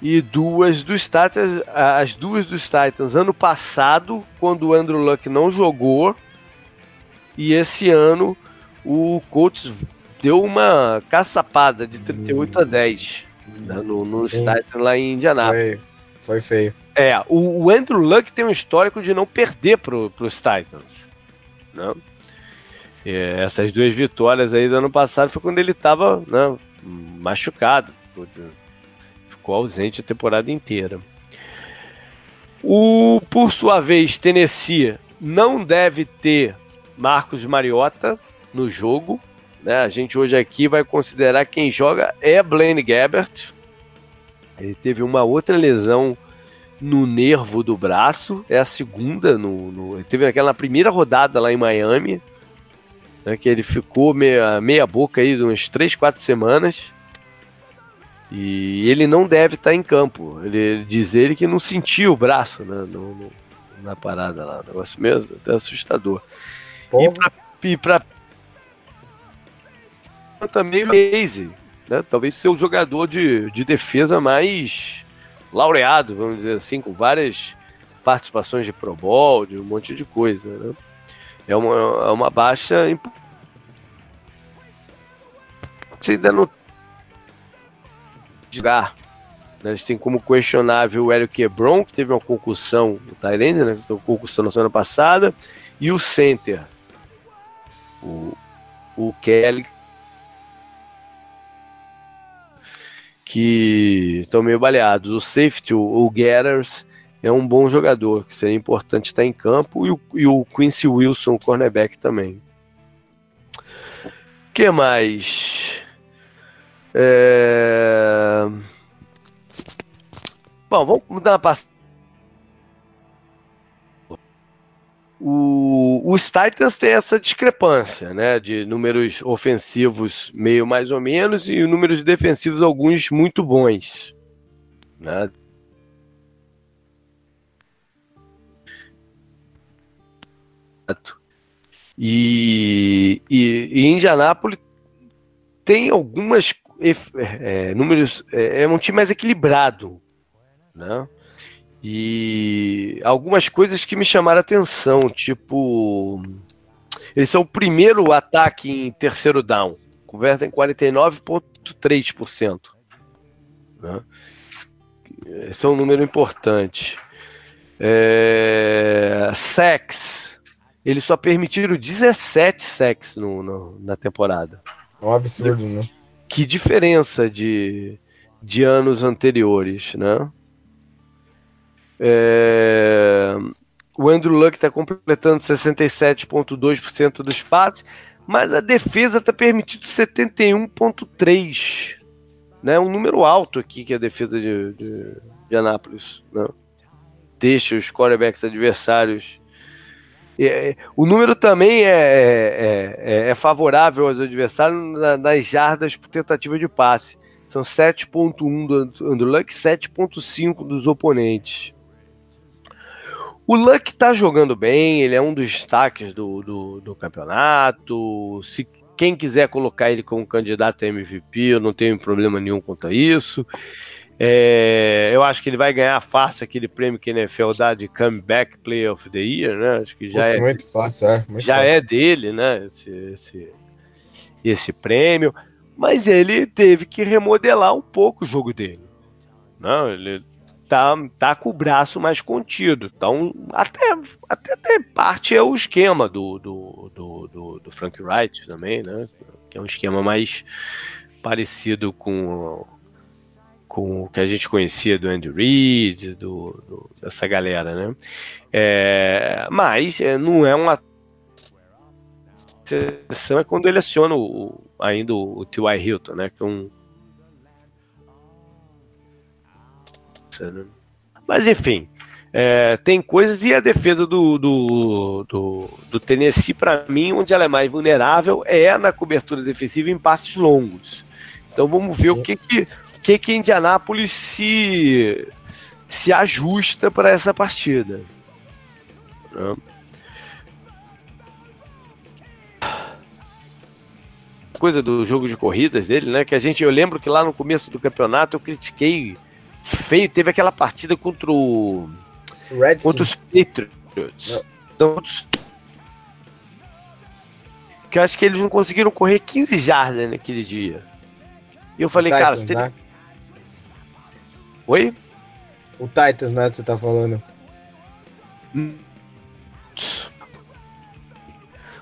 e duas dos Titans. As duas dos Titans ano passado, quando o Andrew Luck não jogou, e esse ano o Colts deu uma caçapada de 38 a 10 né, no, nos Titans lá em Indianápolis. Foi, foi feio. É, o, o, Andrew Luck tem um histórico de não perder para os Titans. Não? Né? É, essas duas vitórias aí do ano passado foi quando ele estava né, machucado, ficou ausente a temporada inteira. O, por sua vez, Tennessee não deve ter Marcos Mariota no jogo. Né? A gente hoje aqui vai considerar quem joga é Blaine Gabbert. Ele teve uma outra lesão no nervo do braço, é a segunda. No, no, ele teve aquela primeira rodada lá em Miami, né, que ele ficou meia, meia boca aí de umas 3, 4 semanas. E ele não deve estar em campo. Ele diz ele que não sentiu o braço né, no, no, na parada lá. Um negócio mesmo, até assustador. Porra. E para também o Maze, né? Talvez ser o jogador de, de defesa mais laureado, vamos dizer assim, com várias participações de Pro Bowl, de um monte de coisa, né? É uma, é uma baixa importante. ainda não jogar. Né? A gente tem como questionável o Hélio Quebron, que teve uma concussão no Thailand, né? Teve concussão na semana passada, e o center, o, o Kelly, que estão meio baleados. O safety, o, o Getters, é um bom jogador, que seria importante estar em campo, e o, e o Quincy Wilson, o cornerback também. que mais? É... Bom, vamos mudar uma passada. O, os Titans têm essa discrepância, né, de números ofensivos meio mais ou menos e números defensivos alguns muito bons, né? E, e, e Indianápolis tem algumas é, números. É, é, um time mais equilibrado, né? E algumas coisas que me chamaram a atenção, tipo. Eles são o primeiro ataque em terceiro down, convertem 49,3%. Né? Esse é um número importante. É, sex, eles só permitiram 17 sacks no, no, na temporada. É um absurdo, né? Que diferença de, de anos anteriores, né? É... O Andrew Luck está completando 67,2% dos passes, mas a defesa está permitindo 71,3%. Né? Um número alto aqui que é a defesa de, de, de Anápolis. Né? Deixa os quarterbacks adversários. É, o número também é, é, é, é favorável aos adversários nas jardas por tentativa de passe. São 7.1 do Andrew Luck, 7.5 dos oponentes. O Luck tá jogando bem, ele é um dos destaques do, do, do, campeonato. Se quem quiser colocar ele como candidato a MVP, eu não tenho problema nenhum quanto a isso. É, eu acho que ele vai ganhar fácil aquele prêmio que a NFL dá de Comeback Player of the Year, né? Acho que já Putz, é muito fácil, é, muito já fácil. é dele, né? Esse, esse, esse prêmio, mas ele teve que remodelar um pouco o jogo dele. Não, ele tá, tá com o braço mais contido. Então, até, até, até parte é o esquema do, do, do, do, do Frank Wright também, né? Que é um esquema mais parecido com, com o que a gente conhecia do Andy Reid, do, do, dessa galera, né? É, mas é, não é uma exceção é quando ele aciona o, ainda o, o T.Y. Hilton, né? Que é um? Mas enfim, é, tem coisas e a defesa do, do, do, do Tennessee, para mim, onde ela é mais vulnerável é na cobertura defensiva em passes longos. Então vamos ver Sim. o que que, que que Indianápolis se, se ajusta para essa partida. Né? Coisa do jogo de corridas dele, né? Que a gente, eu lembro que lá no começo do campeonato eu critiquei feio. Teve aquela partida contra o. Redskins. Contra os Patriots. Então, que eu acho que eles não conseguiram correr 15 jardas naquele dia. E eu falei, Titans, cara, você né? Oi? O Titans, né? Você tá falando.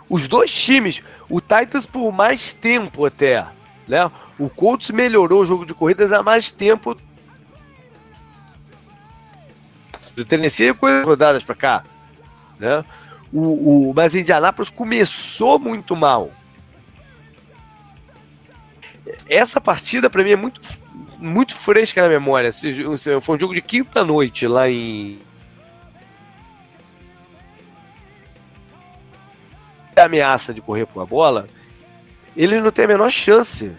Os dois times, o Titans por mais tempo até, né? O Colts melhorou o jogo de corridas há mais tempo do Tennessee coisas rodadas para cá, né? O, o, mas Indianápolis começou muito mal. Essa partida para mim é muito muito fresca na memória. Foi um jogo de quinta noite lá em ameaça de correr com a bola, eles não têm a menor chance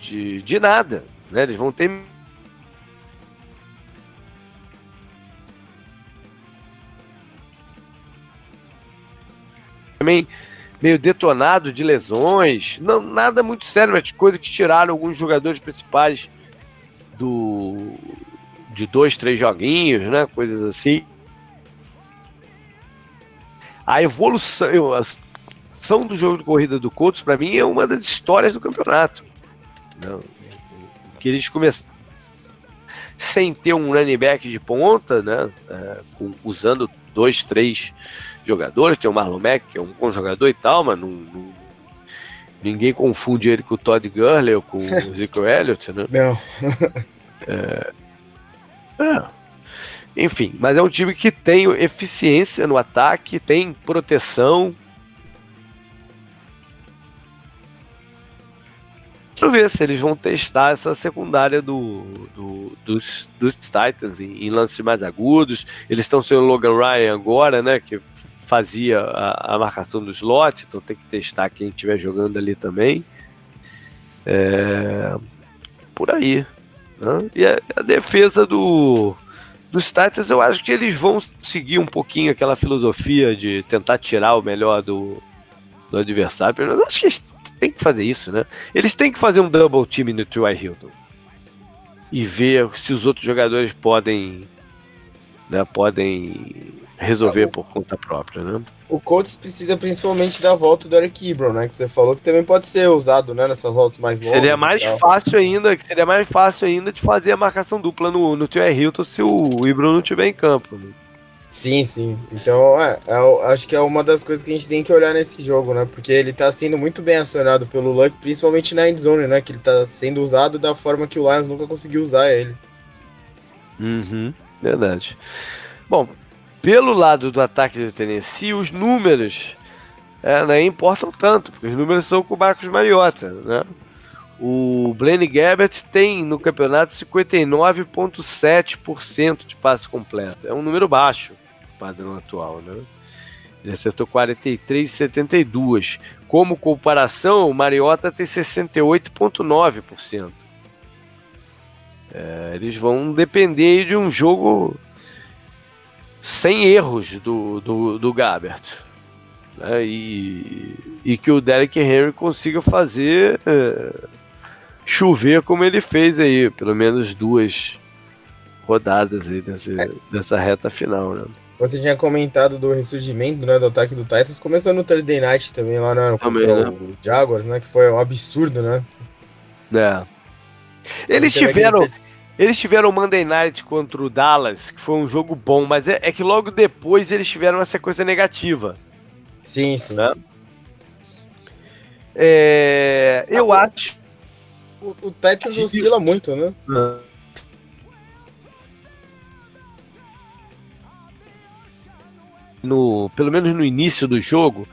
de, de nada. Né? Eles vão ter também meio detonado de lesões. Não, nada muito sério, mas coisa que tiraram alguns jogadores principais do de dois, três joguinhos, né? Coisas assim. A evolução, a evolução do jogo de corrida do Colts, para mim, é uma das histórias do campeonato. Não, que eles começaram sem ter um running back de ponta, né? É, usando dois, três jogadores, tem o Marlon Mack, que é um bom jogador e tal, mas não, não, ninguém confunde ele com o Todd Gurley ou com o <laughs> Zico Elliott, né? Não. é, é. Enfim, mas é um time que tem eficiência no ataque, tem proteção. Quero ver se eles vão testar essa secundária do, do dos, dos Titans em, em lances mais agudos. Eles estão sem o Logan Ryan agora, né? Que fazia a, a, marcação do slot, então tem que testar quem estiver jogando ali também. É, por aí. Né? E a, a, defesa do, dos Titans, eu acho que eles vão seguir um pouquinho aquela filosofia de tentar tirar o melhor do, do adversário. Eu acho que eles têm que fazer isso, né? Eles têm que fazer um double team no Troy Hilton e ver se os outros jogadores podem, né, podem resolver por conta própria, né? O Colts precisa principalmente da volta do Eric Ebron, né? Que você falou que também pode ser usado, né? Nessas voltas mais longas. Seria mais fácil ainda, seria mais fácil ainda de fazer a marcação dupla no, no T.R. Hilton se o Ebron não estiver em campo. Né? Sim, sim. Então, é, é, acho que é uma das coisas que a gente tem que olhar nesse jogo, né? Porque ele tá sendo muito bem acionado pelo Luck, principalmente na endzone, né? Que ele tá sendo usado da forma que o Lions nunca conseguiu usar ele. Uhum, verdade. Bom, pelo lado do ataque do Tennessee, os números é, nem importam tanto, porque os números são com o Marcos Mariota, né? O Blaine Gabbert tem no campeonato 59,7% de passe completo. É um número baixo, padrão atual, né? Ele acertou 43,72. Como comparação, o Mariota tem 68,9%. É, eles vão depender de um jogo sem erros do, do, do Gabbert. Né? E, e que o Derek Henry consiga fazer é, chover como ele fez aí, pelo menos duas rodadas aí dessa, é. dessa reta final, né? Você tinha comentado do ressurgimento né, do ataque do Titans, começou no Thursday Night também, lá né, também, contra né? o Jaguars, né? Que foi um absurdo, né? É. Eles tiveram. Eles tiveram o Monday Night contra o Dallas, que foi um jogo bom, mas é, é que logo depois eles tiveram uma sequência negativa. Sim, sim. Né? É, eu ah, acho o, o Titans oscila muito, né? No, pelo menos no início do jogo,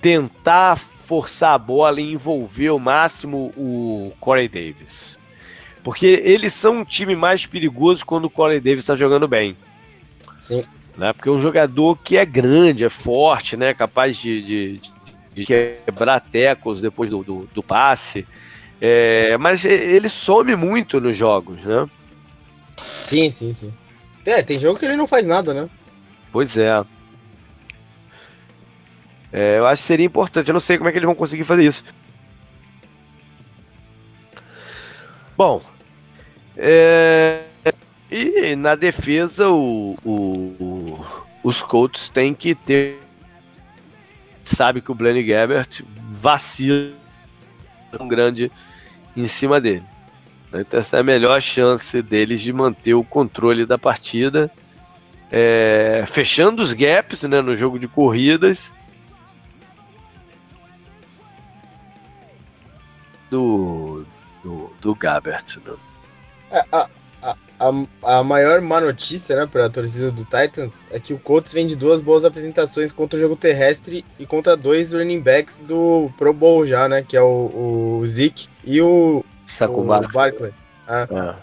tentar forçar a bola e envolver o máximo o Corey Davis. Porque eles são um time mais perigoso quando o Corey Davis está jogando bem. Sim. Né? Porque é um jogador que é grande, é forte, né? capaz de, de, de quebrar tecos depois do, do, do passe. É, mas ele some muito nos jogos, né? Sim, sim, sim. É, tem jogo que ele não faz nada, né? Pois é. é. Eu acho que seria importante. Eu não sei como é que eles vão conseguir fazer isso. Bom. É, e na defesa, o, o, os Colts têm que ter. Sabe que o Blaine Gabbert vacila um grande em cima dele. Então essa é a melhor chance deles de manter o controle da partida, é, fechando os gaps né, no jogo de corridas. Do, do, do Gabbert. Né? É, a, a, a maior má notícia né, para a torcida do Titans é que o Colts vem de duas boas apresentações contra o jogo terrestre e contra dois running backs do Pro Bowl já, né? Que é o, o Zeke e o, o Barkley. É. É.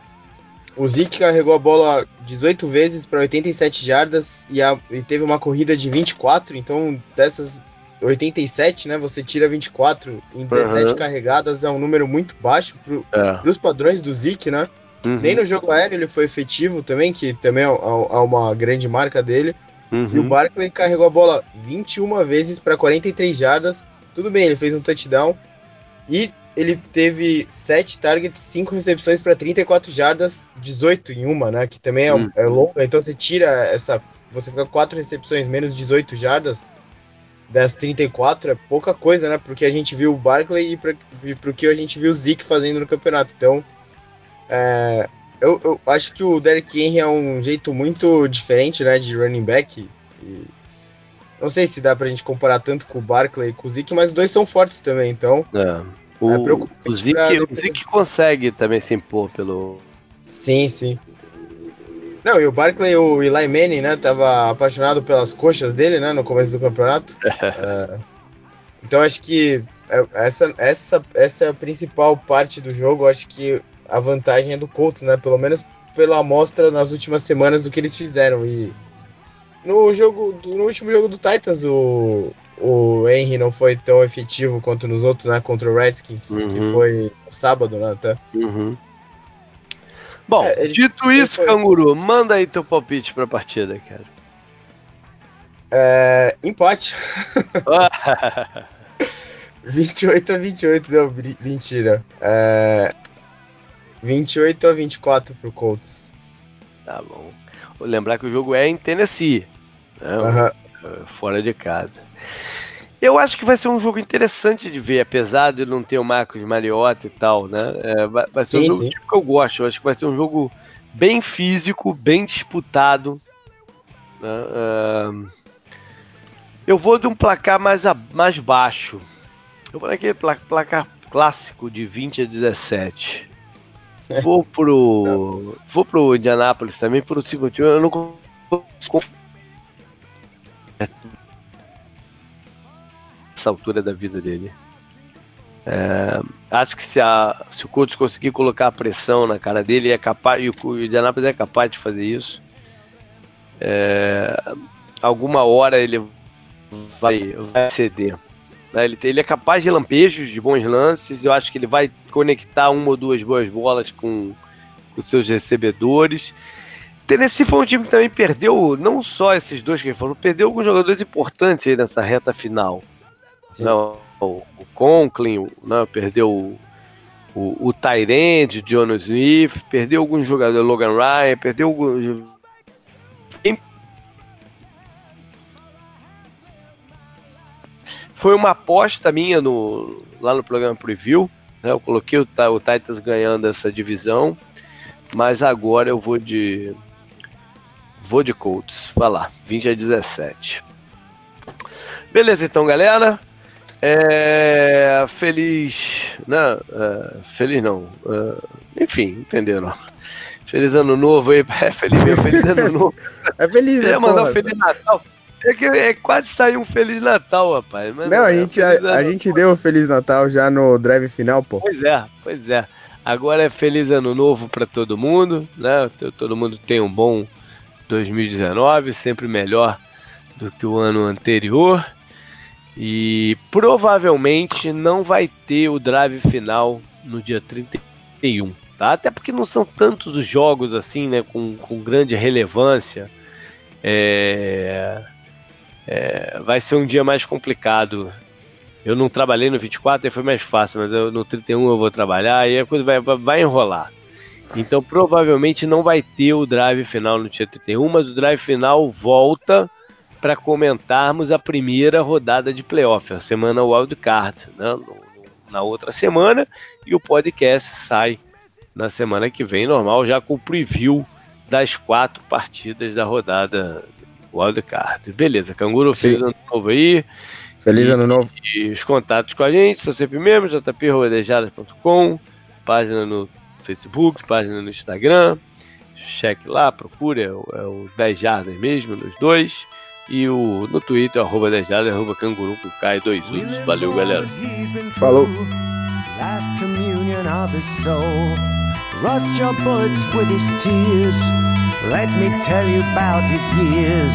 O Zeke carregou a bola 18 vezes para 87 jardas e, a, e teve uma corrida de 24, então dessas 87, né? Você tira 24 em 17 uhum. carregadas, é um número muito baixo para os é. padrões do Zeke, né? Uhum. Nem no jogo aéreo ele foi efetivo também, que também é, é, é uma grande marca dele. Uhum. E o Barkley carregou a bola 21 vezes para 43 jardas. Tudo bem, ele fez um touchdown. E ele teve 7 targets, 5 recepções para 34 jardas, 18 em uma, né? Que também é, uhum. é longa. Então você tira essa. Você fica 4 recepções menos 18 jardas. Das 34 é pouca coisa, né? Porque a gente viu o Barkley e para o que a gente viu o Zeke fazendo no campeonato. Então, é, eu, eu, acho que o Derrick Henry é um jeito muito diferente, né, de running back. E não sei se dá pra gente comparar tanto com o Barkley e com o Zeke, mas os dois são fortes também, então. É. O, é o, Zeke, o Zeke consegue também se impor pelo. Sim, sim. Não, e o Barkley, o Eli Manning, né, tava apaixonado pelas coxas dele, né, no começo do campeonato. é, então acho que é, essa, essa, essa é a principal parte do jogo. Acho que a vantagem é do Colts, né? Pelo menos pela amostra nas últimas semanas do que eles fizeram. E no jogo, no último jogo do Titans, o, o Henry não foi tão efetivo quanto nos outros, né? Contra o Redskins, uhum. que foi no sábado, né? Até. Uhum. Bom, é, ele, dito isso, foi... Canguru, manda aí teu palpite pra partida, cara. É, empate. 28 <laughs> a 28, não, mentira. É, 28 a 24 pro Colts. Tá bom. Vou lembrar que o jogo é em Tennessee. Né? Uhum. Fora de casa. Eu acho que vai ser um jogo interessante de ver, apesar de não ter o Marcos Mariota e tal, né? É, vai, vai, ser sim, um jogo tipo que eu gosto. Eu acho que vai ser um jogo bem físico, bem disputado. Né? Uh, eu vou de um placar mais, a, mais baixo. Eu vou naquele placar clássico de 20 a 17. É. Vou pro. Vou pro Indianápolis também, pro segundo Eu não consigo. Essa altura da vida dele. É, acho que se, a, se o Colts conseguir colocar a pressão na cara dele, é capaz, e o Indianapolis é capaz de fazer isso. É, alguma hora ele vai, vai ceder. Né? Ele, ele é capaz de lampejos, de bons lances. Eu acho que ele vai conectar uma ou duas boas bolas com, com seus recebedores. Tennessee foi um time que também perdeu, não só esses dois que ele falou, perdeu alguns jogadores importantes nessa reta final. Não, o, Conklin, né, perdeu o, o, o Tyrande, John Smith, perdeu alguns jogadores, Logan Ryan, perdeu alguns. Foi uma aposta minha no, lá no programa Preview. Né, eu coloquei o, o Titans ganhando essa divisão, mas agora eu vou de. Vou de Colts. Vai lá, 20 a 17. Beleza, então, galera. É, feliz, né? É, feliz não. É, enfim, entenderam? Feliz ano novo aí, <laughs> é, feliz, meu, feliz ano <laughs> novo. É feliz, é, mandar um feliz Natal. É que é, quase saiu um Feliz Natal, rapaz. Mas não, a, é, gente, a, a gente deu o Feliz Natal já no drive final, pô. Pois é, pois é. Agora é Feliz Ano Novo para todo mundo, né? Todo mundo tem um bom 2019, sempre melhor do que o ano anterior. E provavelmente não vai ter o drive final no dia 31, tá? Até porque não são tantos os jogos assim, né? Com, com grande relevância. É, é, vai ser um dia mais complicado. Eu não trabalhei no 24, aí foi mais fácil, mas eu, no 31 eu vou trabalhar e a coisa vai, vai, vai enrolar. Então provavelmente não vai ter o drive final no dia 31, mas o drive final volta para comentarmos a primeira rodada de playoff, a semana wildcard, né? na outra semana, e o podcast sai na semana que vem, normal, já com o preview das quatro partidas da rodada wildcard. Beleza, Canguru, Sim. feliz ano novo aí. Feliz e, ano novo. E os contatos com a gente são sempre mesmo, jp.rodejadas.com, página no Facebook, página no Instagram. Cheque lá, procure, é o, é o 10 Jardas mesmo, nos dois. E o, no Twitter, arroba 10 arroba canguru com K dois U's. Valeu, galera. Falou. Last communion of his soul. Rust your bullets with his tears. Let me tell you about his years.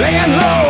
Laying low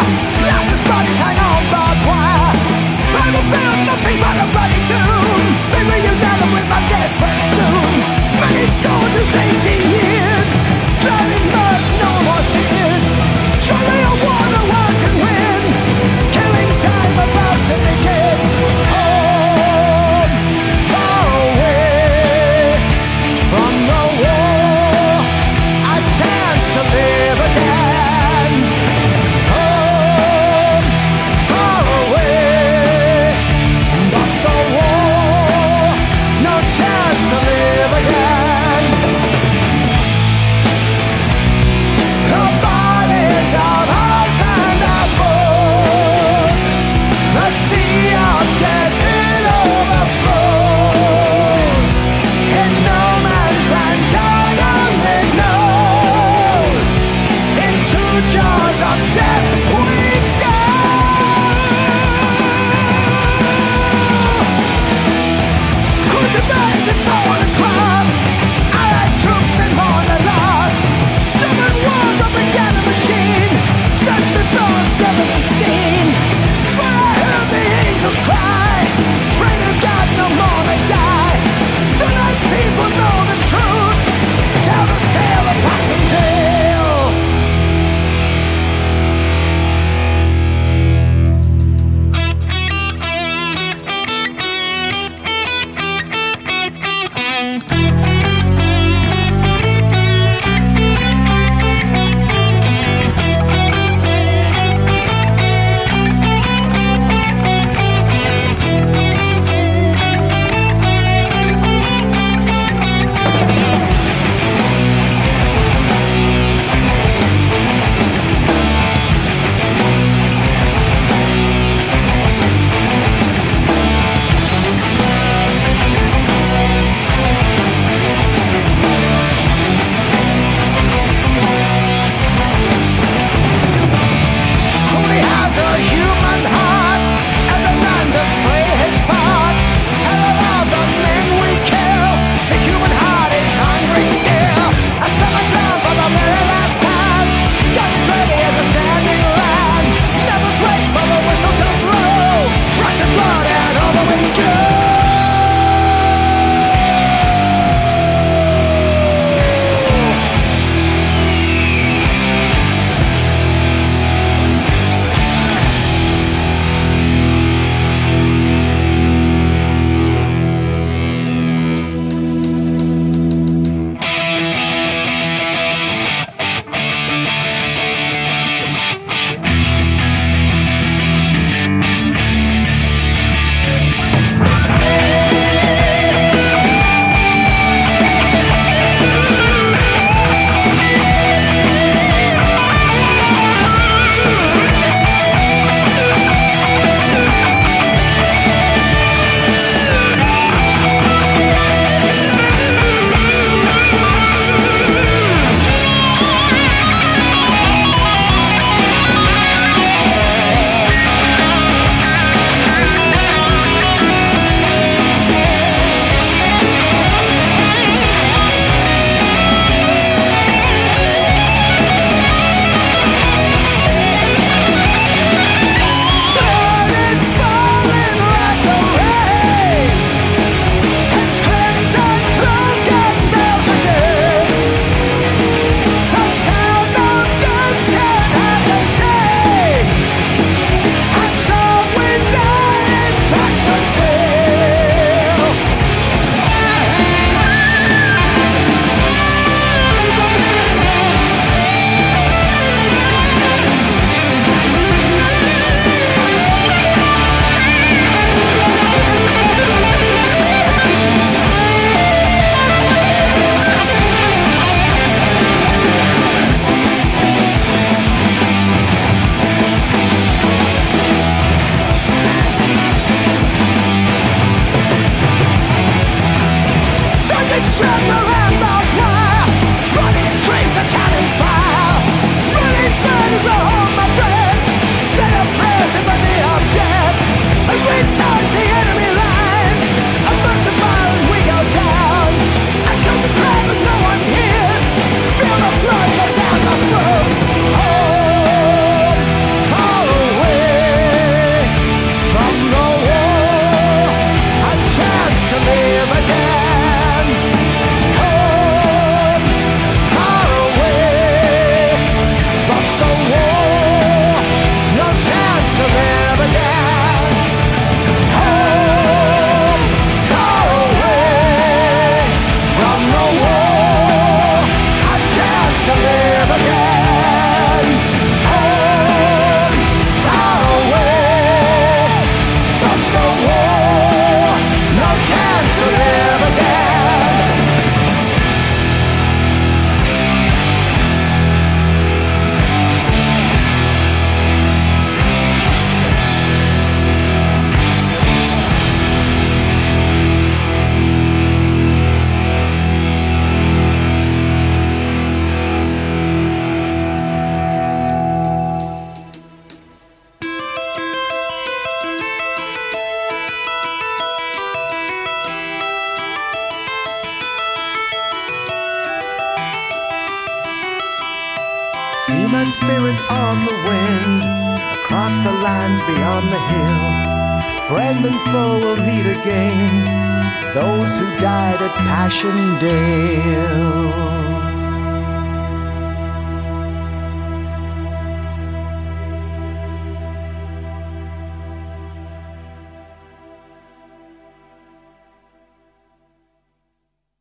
say